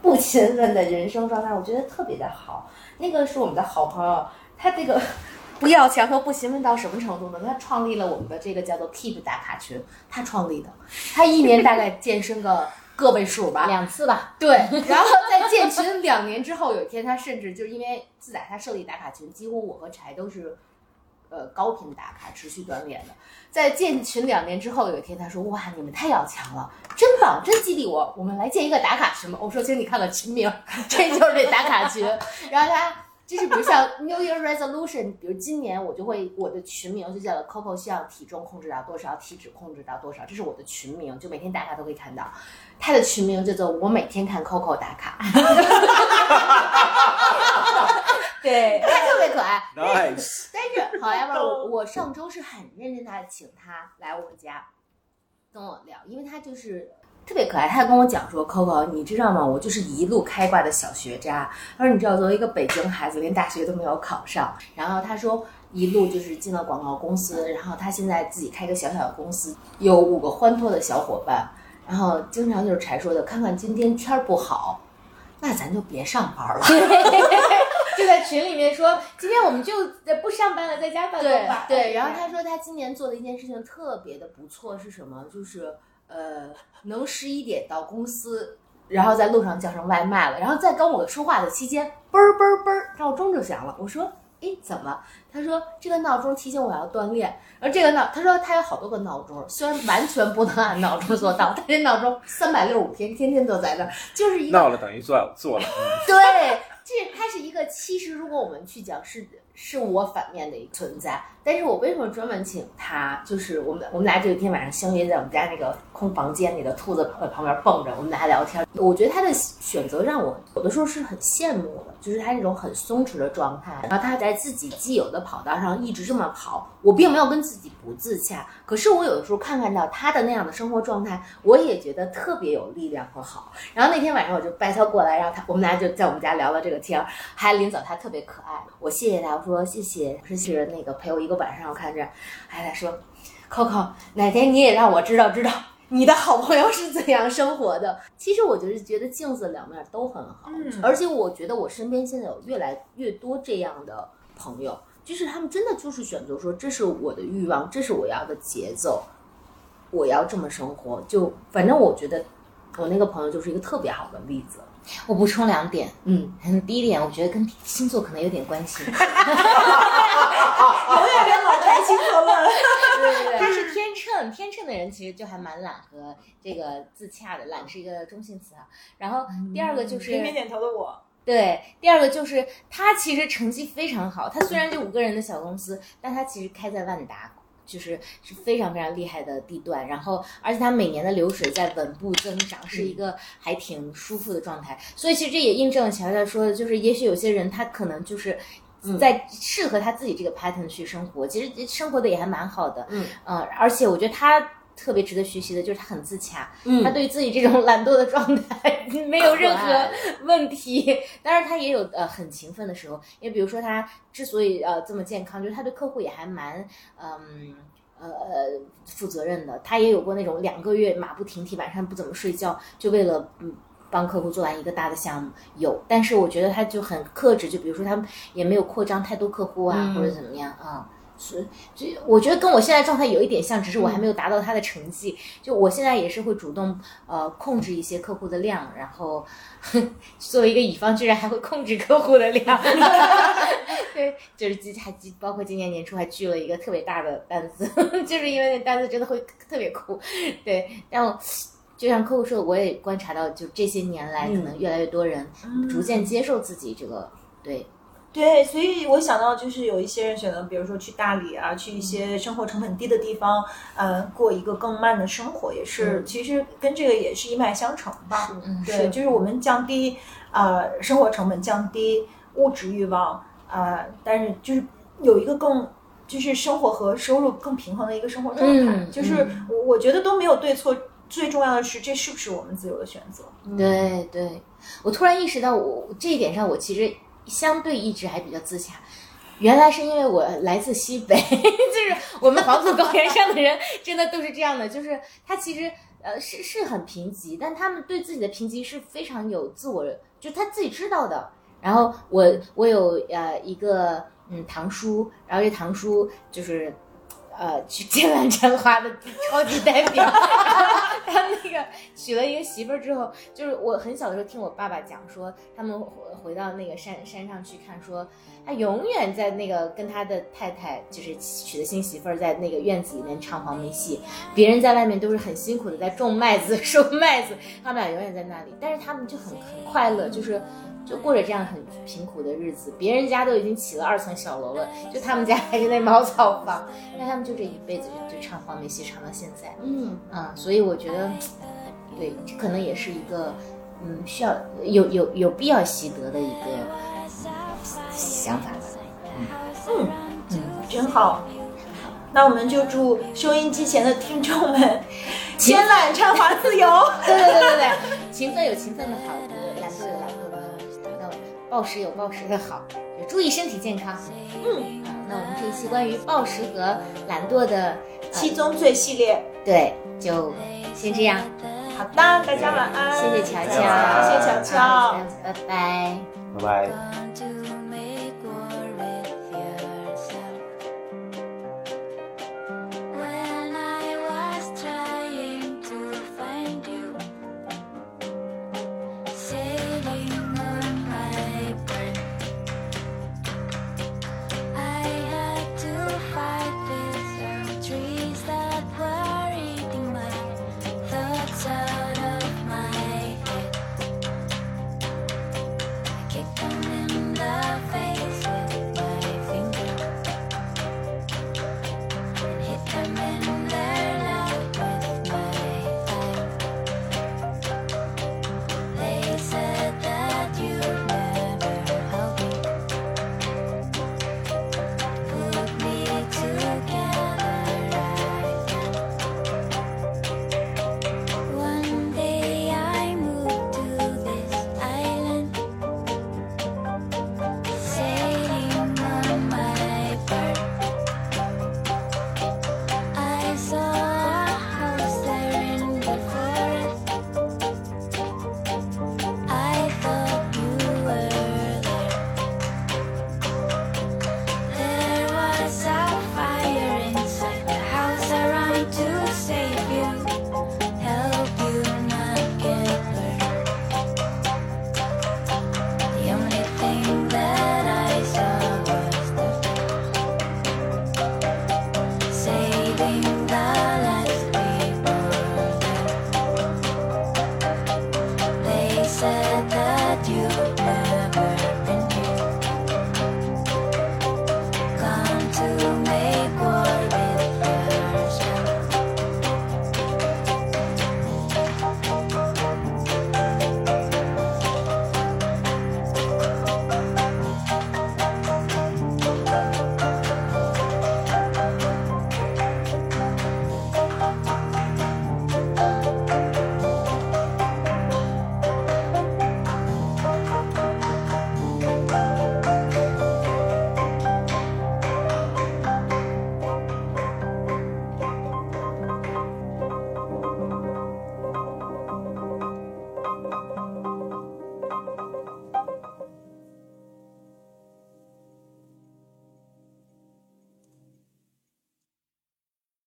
不勤奋的人生状态，我觉得特别的好。那个是我们的好朋友，他这个 不要强和不勤奋到什么程度呢？他创立了我们的这个叫做 Keep 打卡群，他创立的，他一年大概健身个个位数吧，两次吧，对，然后在建群两年之后，有一天他甚至就是因为自打他设立打卡群，几乎我和柴都是呃高频打卡、持续锻炼的。在建群两年之后，有一天他说：“哇，你们太要强了，真棒，真激励我！我们来建一个打卡群吧。”我说：“请你看看群名，这就是这打卡群。”然后他。就是比如像 New Year Resolution，比如今年我就会我的群名就叫了 Coco，希望体重控制到多少，体脂控制到多少，这是我的群名，就每天打卡都可以看到。他的群名叫做“我每天看 Coco 打卡”，对，他特别可爱。Nice，但是好呀吧，我我上周是很认真的请他来我家跟我聊，因为他就是特别可爱。他跟我讲说，Coco，你知道吗？我就是一路开挂的小学渣。他说，你知道，作为一个北京孩子，连大学都没有考上。然后他说，一路就是进了广告公司，然后他现在自己开个小小的公司，有五个欢脱的小伙伴。然后经常就是柴说的，看看今天天儿不好，那咱就别上班了。就在群里面说，今天我们就不上班了，在家办公吧。对，然后他说他今年做的一件事情特别的不错，是什么？就是呃，能十一点到公司，然后在路上叫上外卖了，然后在跟我说话的期间，嘣儿嘣儿嘣儿，闹钟就响了。我说。哎，怎么？他说这个闹钟提醒我要锻炼，而这个闹，他说他有好多个闹钟，虽然完全不能按闹钟做到，但这闹钟三百六十五天天天都在那儿，就是一个闹了等于做做了。对，这它是一个，其实如果我们去讲是。是我反面的一个存在，但是我为什么专门请他？就是我们我们俩这一天晚上相约在我们家那个空房间里的兔子旁边蹦着，我们俩聊天。我觉得他的选择让我有的时候是很羡慕的，就是他那种很松弛的状态，然后他在自己既有的跑道上一直这么跑，我并没有跟自己不自洽，可是我有的时候看看到他的那样的生活状态，我也觉得特别有力量和好。然后那天晚上我就拜他过来，然后他我们俩就在我们家聊了这个天，还临走他特别可爱，我谢谢他。我说谢谢，是是那个陪我一个晚上，我看着，还他说，Coco，哪天你也让我知道知道你的好朋友是怎样生活的。其实我就是觉得镜子两面都很好，而且我觉得我身边现在有越来越多这样的朋友，就是他们真的就是选择说，这是我的欲望，这是我要的节奏，我要这么生活。就反正我觉得我那个朋友就是一个特别好的例子。我补充两点，嗯，第一点，我觉得跟星座可能有点关系。永远别老谈星座了。对对对，他是天秤，天秤的人其实就还蛮懒和这个自洽的，懒是一个中性词啊。然后第二个就是，点点头的我。对，第二个就是他其实成绩非常好，他虽然就五个人的小公司，但他其实开在万达。就是是非常非常厉害的地段，然后而且他每年的流水在稳步增长，是一个还挺舒服的状态。所以其实这也印证了乔乔说的，就是也许有些人他可能就是在适合他自己这个 pattern 去生活，其实生活的也还蛮好的。嗯，呃，而且我觉得他特别值得学习的就是他很自洽，嗯他对自己这种懒惰的状态没有任何问题。当然他也有呃很勤奋的时候，因为比如说他。之所以呃这么健康，就是他对客户也还蛮嗯呃呃负责任的。他也有过那种两个月马不停蹄，晚上不怎么睡觉，就为了嗯帮客户做完一个大的项目有。但是我觉得他就很克制，就比如说他们也没有扩张太多客户啊，或者怎么样啊。是，就我觉得跟我现在状态有一点像，只是我还没有达到他的成绩。就我现在也是会主动呃控制一些客户的量，然后 作为一个乙方，居然还会控制客户的量。对，就是今还包括今年年初还拒了一个特别大的单子，就是因为那单子真的会特别酷。对，然后就像客户说的，我也观察到，就这些年来，可能越来越多人逐渐接受自己这个对。对，所以我想到就是有一些人选择，比如说去大理啊，去一些生活成本低的地方，呃，过一个更慢的生活，也是其实跟这个也是一脉相承吧。对，就是我们降低呃生活成本，降低物质欲望，呃，但是就是有一个更就是生活和收入更平衡的一个生活状态。就是我我觉得都没有对错，最重要的是这是不是我们自由的选择。对对，我突然意识到我这一点上，我其实。相对一直还比较自洽，原来是因为我来自西北，就是我们黄土高原上的人，真的都是这样的。就是他其实呃是是很贫瘠，但他们对自己的贫瘠是非常有自我，就他自己知道的。然后我我有呃一个嗯堂叔，然后这堂叔就是呃去剑兰沾花的 超级代表。他那个娶了一个媳妇儿之后，就是我很小的时候听我爸爸讲说，他们回回到那个山山上去看，说他永远在那个跟他的太太，就是娶的新媳妇儿，在那个院子里面唱黄梅戏，别人在外面都是很辛苦的在种麦子、收麦子，他们俩永远在那里，但是他们就很很快乐，就是就过着这样很贫苦的日子，别人家都已经起了二层小楼了，就他们家还是那茅草房，那他们就这一辈子就就唱黄梅戏唱到现在，嗯啊，所以我觉得。对，这可能也是一个，嗯，需要有有有必要习得的一个想法吧。嗯嗯，真好。那我们就祝收音机前的听众们，千揽唱华自由。对对对对对，勤奋有勤奋的好，懒惰有懒惰的好，那暴食有暴食的好，就注意身体健康。嗯，好，那我们这一期关于暴食和懒惰的七宗罪系列，对，就先这样。好的，大家晚安。谢谢乔乔，谢谢乔乔拜拜。拜拜。